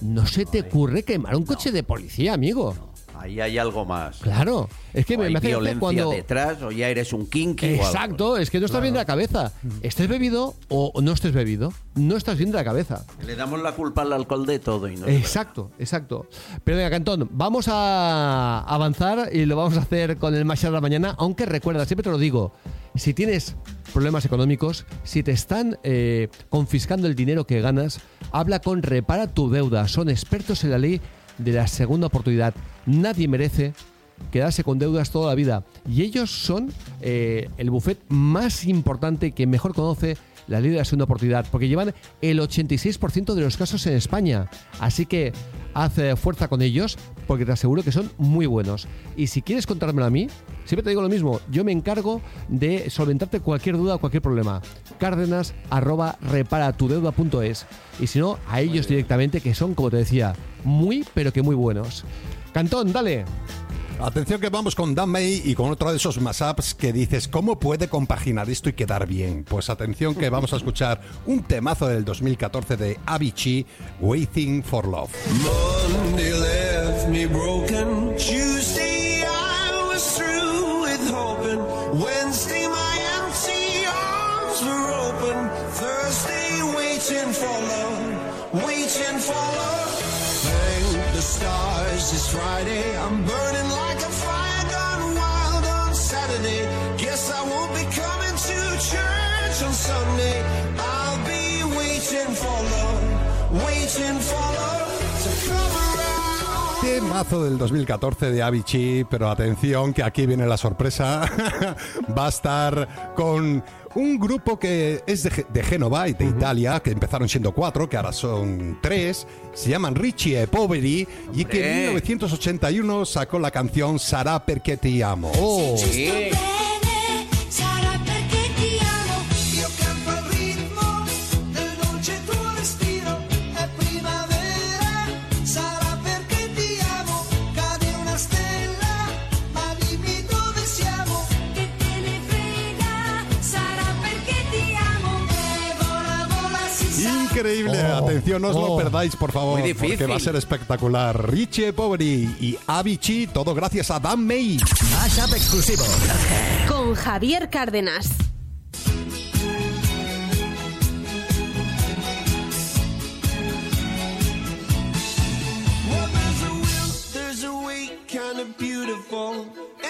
No se te ocurre quemar un coche de policía, amigo. Ahí hay algo más. Claro, es que O me, hay me hace violencia cuando... detrás o ya eres un kinky o algo. Exacto, es que no estás bien de la cabeza. Estés bebido o no estés bebido, no estás bien de la cabeza. Le damos la culpa al alcohol de todo y no. Exacto, exacto. Pero venga, Cantón, vamos a avanzar y lo vamos a hacer con el Masha de la mañana, aunque recuerda, siempre te lo digo, si tienes problemas económicos, si te están eh, confiscando el dinero que ganas, habla con Repara tu deuda. Son expertos en la ley de la segunda oportunidad. Nadie merece quedarse con deudas toda la vida. Y ellos son eh, el buffet más importante que mejor conoce la ley de la segunda oportunidad, porque llevan el 86% de los casos en España. Así que haz eh, fuerza con ellos, porque te aseguro que son muy buenos. Y si quieres contármelo a mí, siempre te digo lo mismo, yo me encargo de solventarte cualquier duda o cualquier problema. Cárdenas arroba reparatudeuda.es y si no, a ellos directamente, que son, como te decía, muy, pero que muy buenos. Cantón, dale. Atención que vamos con Dan May y con otro de esos mashups que dices, ¿cómo puede compaginar esto y quedar bien? Pues atención que vamos a escuchar un temazo del 2014 de Avicii, Waiting for Love. Monday left me broken. Tuesday I was through with hoping. Wednesday my empty arms were open. Thursday waiting for love, waiting for love. Thank the stars it's Friday. I'm burning Sunday. I'll be waiting for love, waiting for love to come around. Temazo del 2014 de Avicii, pero atención que aquí viene la sorpresa. Va a estar con un grupo que es de, de Génova y de Italia, que empezaron siendo cuatro, que ahora son tres. Se llaman Richie e Poveri y que en Hombre. 1981 sacó la canción Sarà perché ti amo. Oh. Sarà Increíble, Oh, atención, no os lo oh. perdáis, por favor, Muy difícil. porque va a ser espectacular. Richie Poveri y Avicii, todo gracias a Dan May. Mashup exclusivo. Con Javier Cárdenas. Well, there's a will, there's a way, kind of beautiful.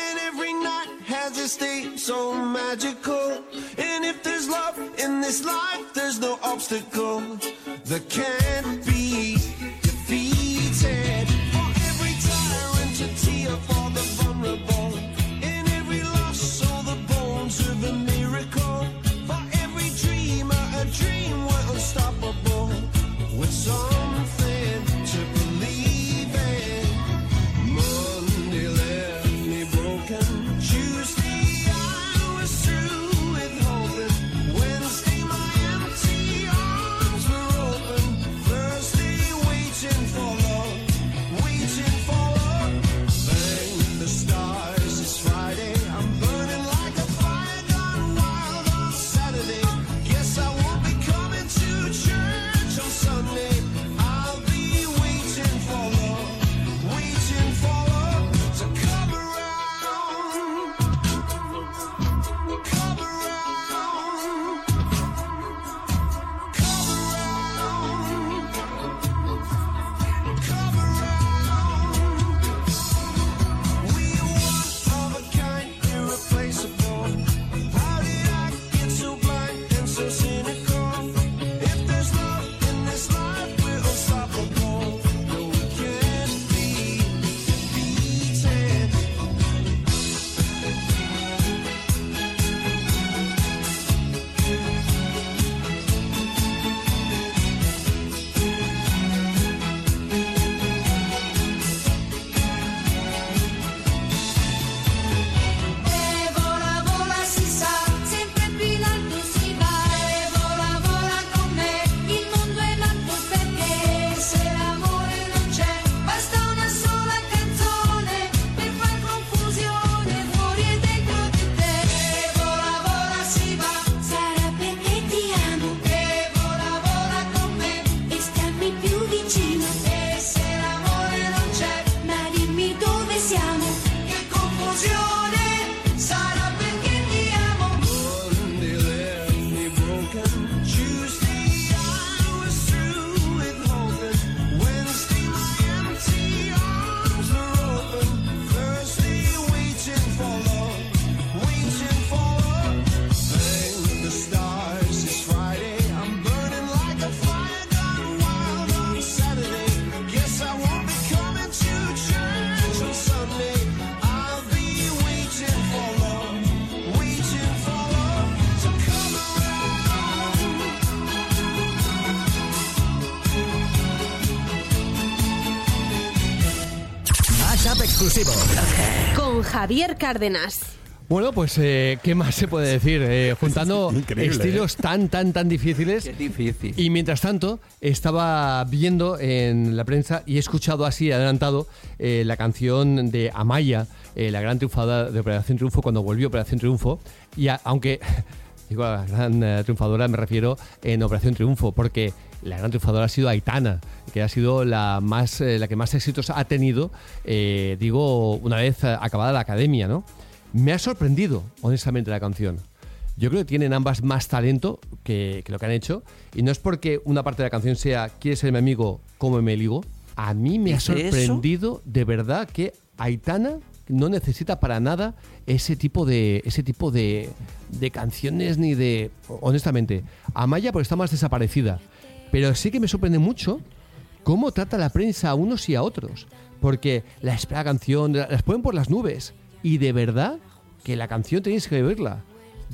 And every night has a state so magical. And if there's love in this life, there's no obstacle that can't be Javier Cárdenas. Bueno, pues, eh, ¿qué más se puede decir? Eh, juntando increíble, estilos tan, tan, tan difíciles. Qué difícil. Y mientras tanto, estaba viendo en la prensa y he escuchado así, adelantado, eh, la canción de Amaya, eh, la gran triunfadora de Operación Triunfo, cuando volvió Operación Triunfo. Y a- aunque, digo, a la gran eh, triunfadora me refiero en Operación Triunfo, porque la gran triunfadora ha sido Aitana, que ha sido la, más, eh, la que más éxitos ha tenido, eh, digo, una vez eh, acabada la academia, ¿no? Me ha sorprendido, honestamente, la canción. Yo creo que tienen ambas más talento que, que lo que han hecho. Y no es porque una parte de la canción sea ¿Quieres ser mi amigo? ¿Cómo me ligo? A mí me ha ¿Dice eso? sorprendido de verdad que Aitana no necesita para nada ese tipo de ese tipo de, de canciones ni de honestamente Amaya porque está más desaparecida pero sí que me sorprende mucho cómo trata la prensa a unos y a otros porque la espera canción la- las ponen por las nubes y de verdad que la canción tenéis que oírla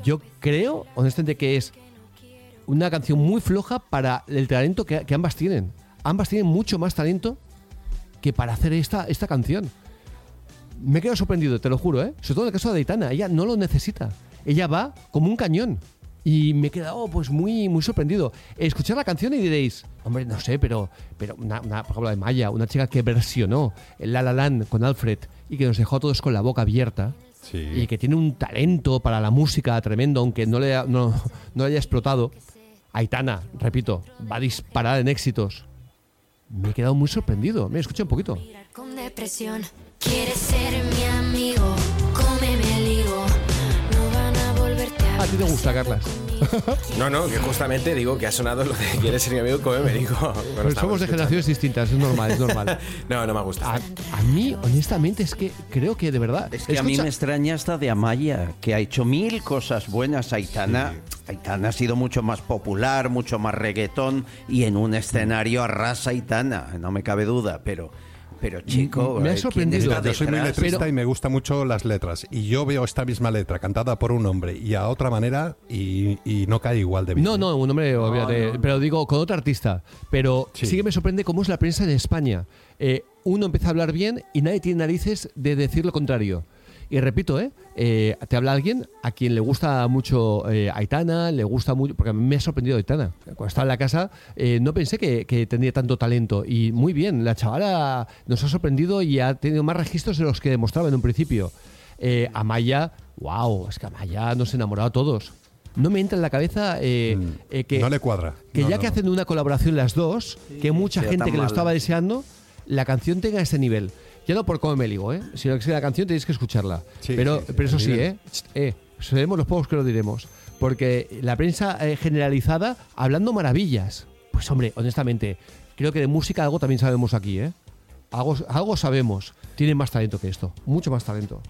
yo creo honestamente que es una canción muy floja para el talento que, que ambas tienen ambas tienen mucho más talento que para hacer esta, esta canción. Me he quedado sorprendido, te lo juro, ¿eh? Sobre todo en el caso de Aitana, ella no lo necesita. Ella va como un cañón. Y me he quedado pues muy, muy sorprendido. Escuchar la canción y diréis, hombre, no sé, pero, pero una, una- por ejemplo, de Maya, una chica que versionó el La La Land con Alfred y que nos dejó a todos con la boca abierta. Y que tiene un talento para la música tremendo, aunque no le, ha- no, no le haya explotado. Aitana, repito, va a disparar en éxitos. Me he quedado muy sorprendido. Me escucha un poquito. Con depresión, quieres ser mi amigo, a ti te gusta, Carlas. No, no, que justamente digo que ha sonado lo de quieres ser mi amigo, come me digo. estábamos somos de generaciones distintas, es normal, es normal. No, no me gusta. A, a mí, honestamente, es que creo que de verdad. Es que a mí Escucha- me extraña hasta de Amaya, que ha hecho mil cosas buenas. Aitana, Aitana ha sido mucho más popular, mucho más reggaetón y en un escenario arrasa Aitana, no me cabe duda, pero, pero chico, Me ha eh, ¿quién sorprendido. Yo soy muy letrista y me gustan mucho las letras. Y yo veo esta misma letra cantada por un hombre y a otra manera y, y no cae igual de bien. No, no, un hombre, obviamente, pero digo, con otro artista. Pero sí. que me sorprende cómo es la prensa en España. Eh, uno empieza a hablar bien y nadie tiene narices de decir lo contrario. Y repito, ¿eh? Eh, te habla alguien a quien le gusta mucho eh, Aitana, le gusta mucho, porque a mí me ha sorprendido Aitana. Cuando estaba en la casa eh, no pensé que, que tenía tanto talento. Y muy bien, la chavala nos ha sorprendido y ha tenido más registros de los que demostraba en un principio. Eh, Amaya, wow, es que Amaya nos ha enamorado a todos. No me entra en la cabeza eh, eh, que, Mm. No le cuadra. que No, ya no, que hacen una colaboración las dos, que mucha gente que lo mal. estaba deseando, la canción tenga ese nivel. Ya no por cómo me ligo, ¿eh? sino que la canción tenéis que escucharla. Sí, pero, sí, sí, pero eso sí. ¿eh? Eh, seremos los pocos que lo diremos. Porque la prensa eh, generalizada hablando maravillas. Pues hombre, honestamente, creo que de música algo también sabemos aquí, ¿eh? Algo, algo sabemos. Tienen más talento que esto. Mucho más talento.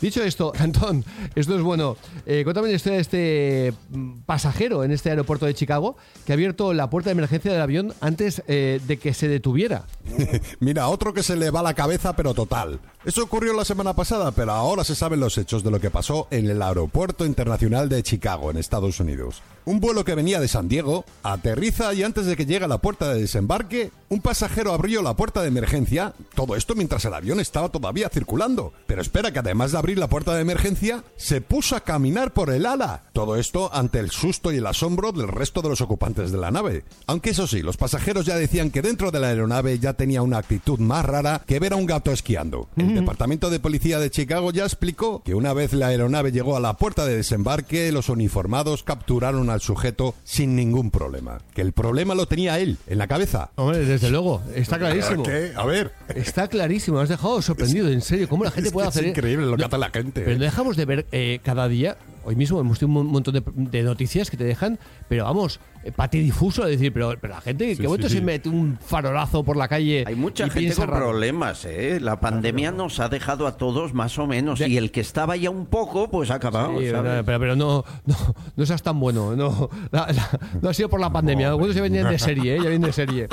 Dicho esto, Antón, esto es bueno. Eh, cuéntame la historia de este mm, pasajero en este aeropuerto de Chicago que ha abierto la puerta de emergencia del avión antes eh, de que se detuviera. Mira, otro que se le va la cabeza, pero total. Eso ocurrió la semana pasada, pero ahora se saben los hechos de lo que pasó en el Aeropuerto Internacional de Chicago, en Estados Unidos. Un vuelo que venía de San Diego aterriza y antes de que llegue a la puerta de desembarque, un pasajero abrió la puerta de emergencia. Todo esto mientras el avión estaba todavía circulando. Pero espera que además de abrir la puerta de emergencia, se puso a caminar por el ala. Todo esto ante el susto y el asombro del resto de los ocupantes de la nave. Aunque eso sí, los pasajeros ya decían que dentro de la aeronave ya tenía una actitud más rara que ver a un gato esquiando. El Departamento de Policía de Chicago ya explicó que una vez la aeronave llegó a la puerta de desembarque, los uniformados capturaron al sujeto sin ningún problema. Que el problema lo tenía él, en la cabeza. Hombre, desde luego, está clarísimo. ¿Qué? A ver. Está clarísimo, has dejado sorprendido, en serio, cómo la gente Es puede que es hacer increíble lo que hace la gente. Pero no dejamos de ver eh, cada día, hoy mismo hemos tenido un montón de, de noticias que te dejan, pero vamos, eh, patidifuso, es decir, pero, pero la gente Sí, que momento sí, se mete un farolazo por la calle. Hay mucha y gente con raro. problemas, ¿eh? La pandemia nos ha dejado a todos más o menos. Y el que estaba ya un poco, pues ha acabado. Sí, ¿sabes? pero, pero no, no, no seas tan bueno. No, la- la- no ha sido por la pandemia. Algunos ya venían de serie, ¿eh? ya vienen de serie.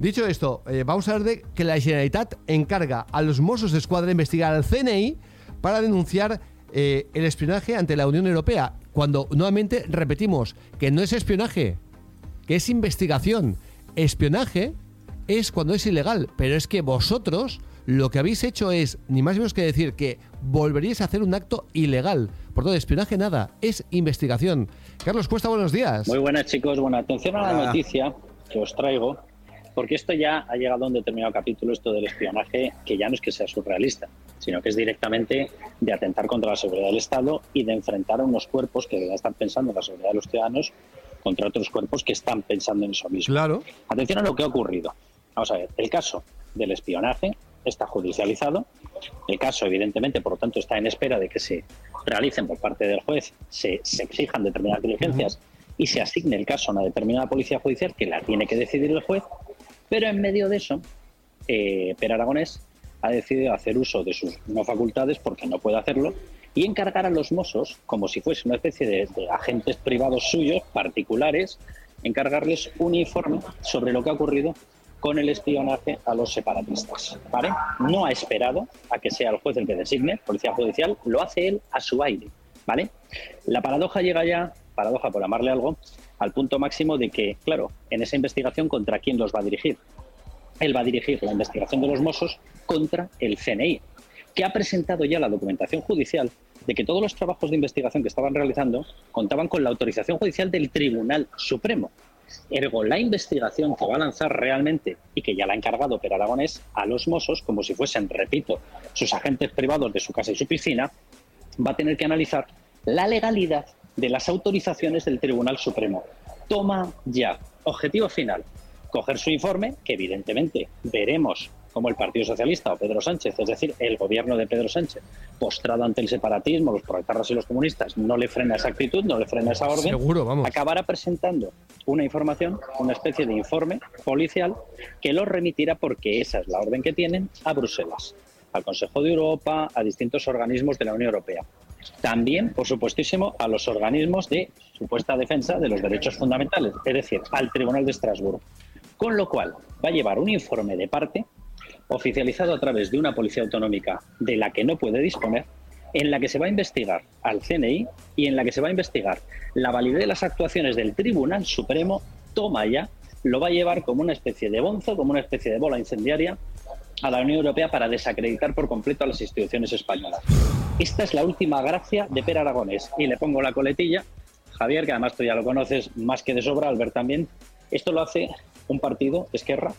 Dicho esto, eh, vamos a hablar de que la Generalitat encarga a los Mossos de Escuadra investigar al CNI para denunciar eh, el espionaje ante la Unión Europea. Cuando nuevamente repetimos que no es espionaje, que es investigación. Espionaje es cuando es ilegal, pero es que vosotros lo que habéis hecho es, ni más ni menos que decir que volveríais a hacer un acto ilegal. Por todo, espionaje nada, es investigación. Carlos Cuesta, buenos días. Muy buenas chicos, bueno, atención a la noticia que os traigo, porque esto ya ha llegado a un determinado capítulo, esto del espionaje, que ya no es que sea surrealista, sino que es directamente de atentar contra la seguridad del Estado y de enfrentar a unos cuerpos que deberían estar pensando en la seguridad de los ciudadanos contra otros cuerpos que están pensando en eso mismo. Claro. Atención a lo que ha ocurrido. Vamos a ver, el caso del espionaje está judicializado. El caso, evidentemente, por lo tanto, está en espera de que se realicen por parte del juez, se, se exijan determinadas diligencias y se asigne el caso a una determinada policía judicial que la tiene que decidir el juez. Pero en medio de eso, eh, Per Aragonés ha decidido hacer uso de sus no facultades, porque no puede hacerlo, y encargar a los Mossos, como si fuese una especie de, agentes privados suyos, particulares, encargarles un informe sobre lo que ha ocurrido con el espionaje a los separatistas. ¿vale? No ha esperado a que sea el juez el que designe, policía judicial, lo hace él a su aire. ¿vale? La paradoja llega ya, paradoja por llamarle algo, al punto máximo de que, claro, en esa investigación, ¿contra quién los va a dirigir? Él va a dirigir la investigación de los Mossos contra el CNI, que ha presentado ya la documentación judicial de que todos los trabajos de investigación que estaban realizando contaban con la autorización judicial del Tribunal Supremo. Ergo, la investigación que va a lanzar realmente y que ya la ha encargado Per Aragonés a los Mossos, como si fuesen, repito, sus agentes privados de su casa y su piscina, va a tener que analizar la legalidad de las autorizaciones del Tribunal Supremo. Toma ya. Objetivo final. Coger su informe, que evidentemente veremos como el Partido Socialista o Pedro Sánchez, es decir, el gobierno de Pedro Sánchez, postrado ante el separatismo, los proletarras y los comunistas, no le frena esa actitud, no le frena esa orden, Seguro, vamos. acabará presentando una información, una especie de informe policial que lo remitirá, porque esa es la orden que tienen, a Bruselas, al Consejo de Europa, a distintos organismos de la Unión Europea. También, por supuestísimo, a los organismos de supuesta defensa de los derechos fundamentales, es decir, al Tribunal de Estrasburgo. Con lo cual, va a llevar un informe de parte oficializado a través de una policía autonómica de la que no puede disponer, en la que se va a investigar al CNI y en la que se va a investigar la validez de las actuaciones del Tribunal Supremo, toma ya, lo va a llevar como una especie de bonzo, como una especie de bola incendiaria a la Unión Europea para desacreditar por completo a las instituciones españolas. Esta es la última gracia de Per Aragonés. Y le pongo la coletilla, Javier, que además tú ya lo conoces más que de sobra, Albert también. Esto lo hace un partido, Esquerra,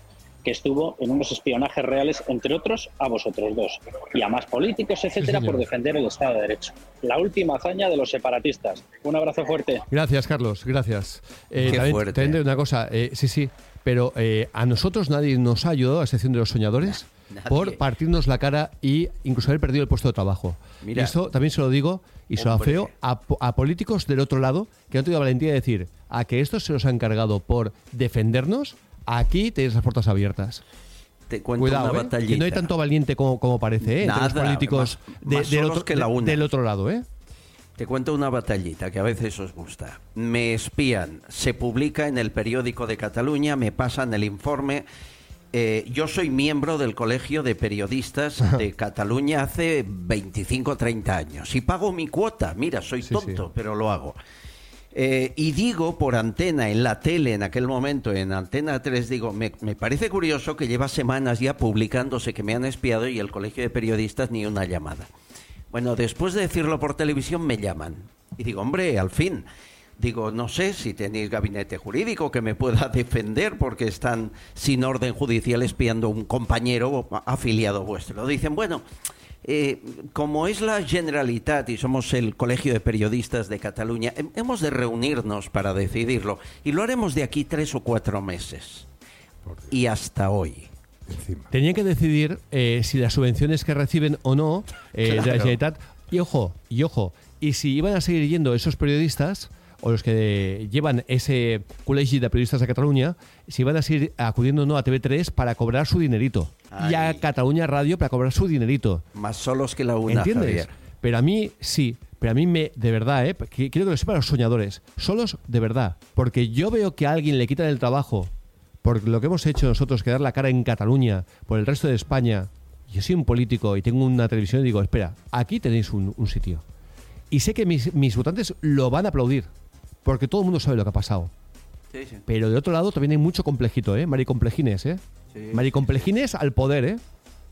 que estuvo en unos espionajes reales, entre otros, a vosotros dos. Y a más políticos, etcétera, por defender el Estado de Derecho. La última hazaña de los separatistas. Un abrazo fuerte. Gracias, Carlos, gracias. Eh, Qué también, fuerte. también una cosa, eh, sí, sí, pero eh, a nosotros nadie nos ha ayudado, a excepción de los soñadores, por partirnos la cara y incluso haber perdido el puesto de trabajo. Mira. y esto también se lo digo y se lo afeo a, po- a políticos del otro lado que han tenido valentía de decir a que estos se los han encargado por defendernos, aquí tenéis las puertas abiertas. Te cuento Cuidado, una eh, batallita. que no hay tanto valiente como, como parece, ¿eh? entre los Nada, políticos más- de- más del, otro, que la una. del otro lado, ¿eh? Te cuento una batallita que a veces os gusta. Me espían, se publica en el periódico de Cataluña, me pasan el informe. Eh, yo soy miembro del Colegio de Periodistas de Cataluña hace 25 o 30 años y pago mi cuota. Mira, soy tonto, pero lo hago. Eh, y digo por antena, en la tele, en aquel momento, en Antena 3, digo, me, me parece curioso que lleva semanas ya publicándose que me han espiado y el Colegio de Periodistas ni una llamada. Bueno, después de decirlo por televisión me llaman. Y digo, hombre, al fin. Digo, no sé si tenéis gabinete jurídico que me pueda defender porque están sin orden judicial espiando a un compañero afiliado vuestro. Dicen, bueno, eh, como es la Generalitat y somos el Colegio de Periodistas de Cataluña, hem- hemos de reunirnos para decidirlo. Y lo haremos de aquí tres o cuatro meses. Y hasta hoy. Tenían que decidir eh, si las subvenciones que reciben o no eh, de la. Generalitat. Y ojo, y ojo, y si iban a seguir yendo esos periodistas o los que llevan ese colegio de periodistas de Cataluña, si iban a seguir acudiendo o no a TV3 para cobrar su dinerito. Y a Cataluña Radio para cobrar su dinerito. Más solos que la una, ¿Entiendes? Javier. Pero a mí sí, pero a mí me, de verdad, ¿eh? Quiero que lo sepan los soñadores, solos de verdad. Porque yo veo que a alguien le quitan el trabajo por lo que hemos hecho nosotros, que dar la cara en Cataluña, por el resto de España. Yo soy un político y tengo una televisión y digo, espera, aquí tenéis un, un sitio. Y sé que mis, mis votantes lo van a aplaudir, porque todo el mundo sabe lo que ha pasado. Sí, sí. Pero de otro lado también hay mucho complejito, ¿eh? Maricomplejines, ¿eh? Sí, Maricomplejines al poder, ¿eh?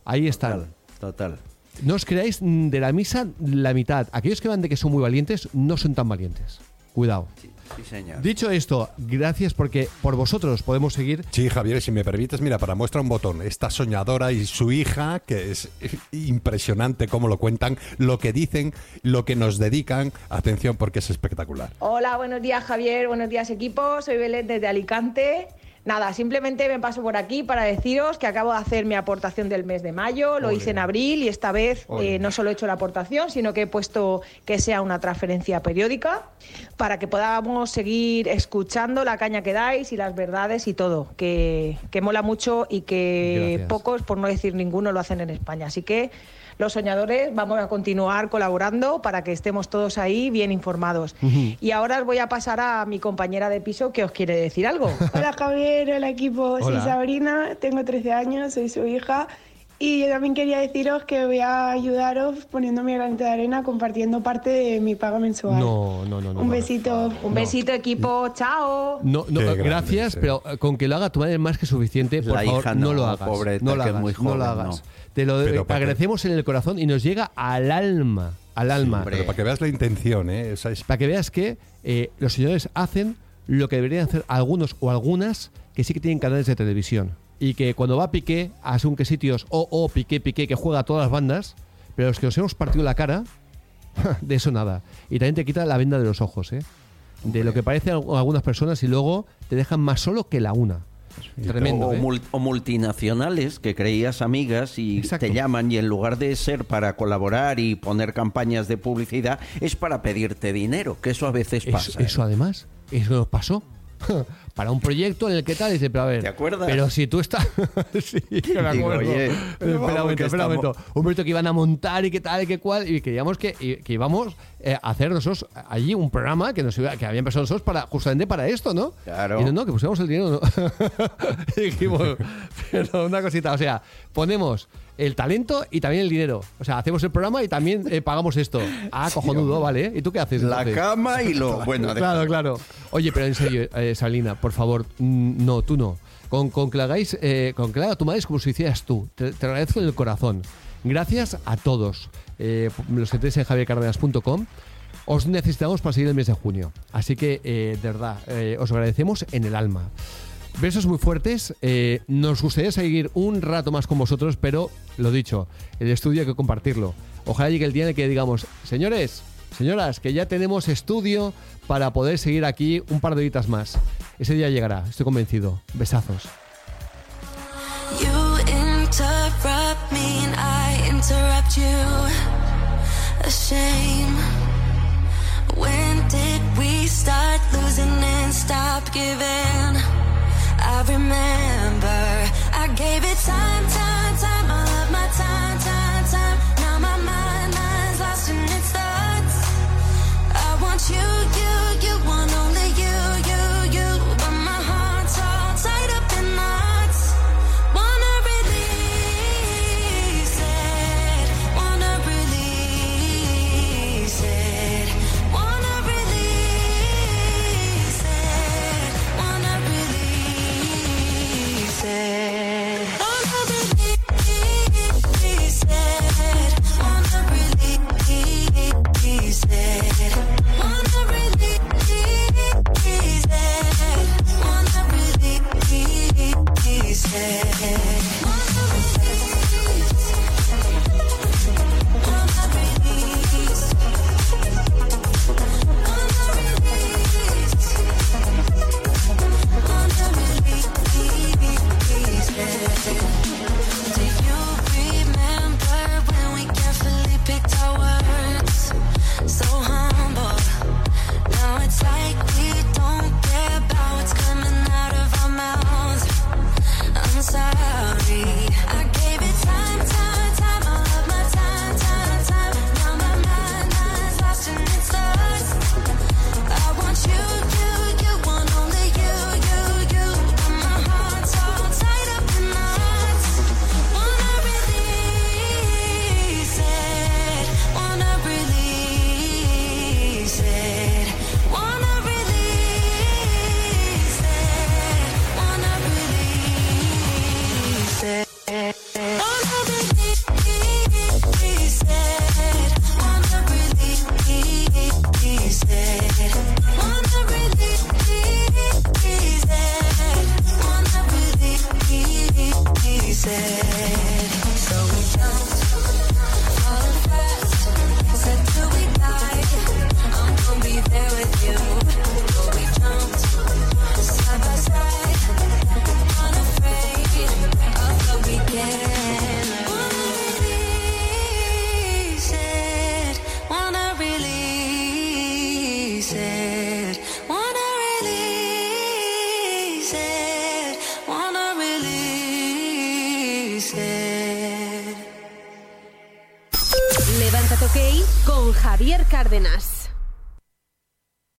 Ahí están. Total. No os creáis de la misa la mitad. Aquellos que van de que son muy valientes no son tan valientes. Cuidado. Sí, señor. Dicho esto, gracias porque por vosotros podemos seguir. Sí, Javier, si me permites, mira, para muestra un botón. Esta soñadora y su hija, que es impresionante cómo lo cuentan, lo que dicen, lo que nos dedican. Atención, porque es espectacular. Hola, buenos días Javier, buenos días equipo, soy Belén desde Alicante. Nada, simplemente me paso por aquí para deciros que acabo de hacer mi aportación del mes de mayo, lo hice en abril y esta vez eh, no solo he hecho la aportación, sino que he puesto que sea una transferencia periódica para que podamos seguir escuchando la caña que dais y las verdades y todo, que, que mola mucho y que Gracias. pocos, por no decir ninguno, lo hacen en España. Así que los soñadores vamos a continuar colaborando para que estemos todos ahí bien informados. Y ahora os voy a pasar a mi compañera de piso que os quiere decir algo. Hola Javier, hola equipo, Hola. soy Sabrina, tengo 13 años, soy su hija y yo también quería deciros que voy a ayudaros poniendo mi granito de arena compartiendo parte de mi pago mensual. No, no, no, no. Un no. besito. Un besito equipo, chao. No, no, grande, gracias, sí. pero eh, con que lo haga tu madre es más que suficiente. Por La favor, hija no, no, lo hagas. pobreta, no lo hagas, muy no lo hagas. no. Te lo Pero agradecemos en el corazón y nos llega al alma. Al alma. Pero para que veas la intención, ¿eh? Esa es- Para que veas que eh, los señores hacen lo que deberían hacer algunos o algunas que sí que tienen canales de televisión. Y que cuando va Piqué a según qué sitios, o o Piqué, Piqué, que juega a todas las bandas, pero los que nos hemos partido la cara, de eso nada. Y también te quita la venda de los ojos, ¿eh? De lo que parecen al- algunas personas y luego te dejan más solo que la una. Tremendo, o, ¿eh? mul- o multinacionales que creías amigas y te llaman y en lugar de ser para colaborar y poner campañas de publicidad es para pedirte dinero, que eso a veces Eso, pasa. ¿eh? eso además, eso nos pasó. Para un proyecto en el que tal, dice, pero a ver. ¿Te acuerdas? Pero si tú estás. sí, que me Digo, acuerdo. oye, espera un momento, que espera un momento. Un proyecto que iban a montar y que tal y que cual. Y queríamos que, y- que íbamos eh, a hacer nosotros allí un programa que nos iba, que habían pensado nosotros para, justamente para esto, ¿no? Claro. Y no, no, que pusiéramos el dinero, ¿no? y dijimos, pero una cosita, o sea, ponemos el talento y también el dinero. O sea, hacemos el programa y también eh, pagamos esto. Ah, cojonudo, ¿vale? ¿Y tú qué haces? La entonces? cama y lo- bueno, claro, claro. Oye, pero en serio, eh, Salina, por favor, mm, no, tú no. Con, con que la hagáis, eh, con que la haga tu madre es como si hicieras tú. Te, te lo agradezco en el corazón. Gracias a todos. Eh, los que tenéis en javiercardenas.com. Os necesitamos para seguir el mes de junio. Así que, eh, de verdad, eh, os agradecemos en el alma. Besos muy fuertes. eh, nos gustaría seguir un rato más con vosotros, pero lo dicho, el estudio hay que compartirlo. Ojalá llegue el día en el que digamos, señores, señoras, que ya tenemos estudio para poder seguir aquí un par de horitas más. Ese día llegará, estoy convencido. Besazos. When did we start losing and stop giving? I remember I gave it time, time, time. My time, time, time. Now my mind, mind's lost in its thoughts. I want you, you, you want yeah.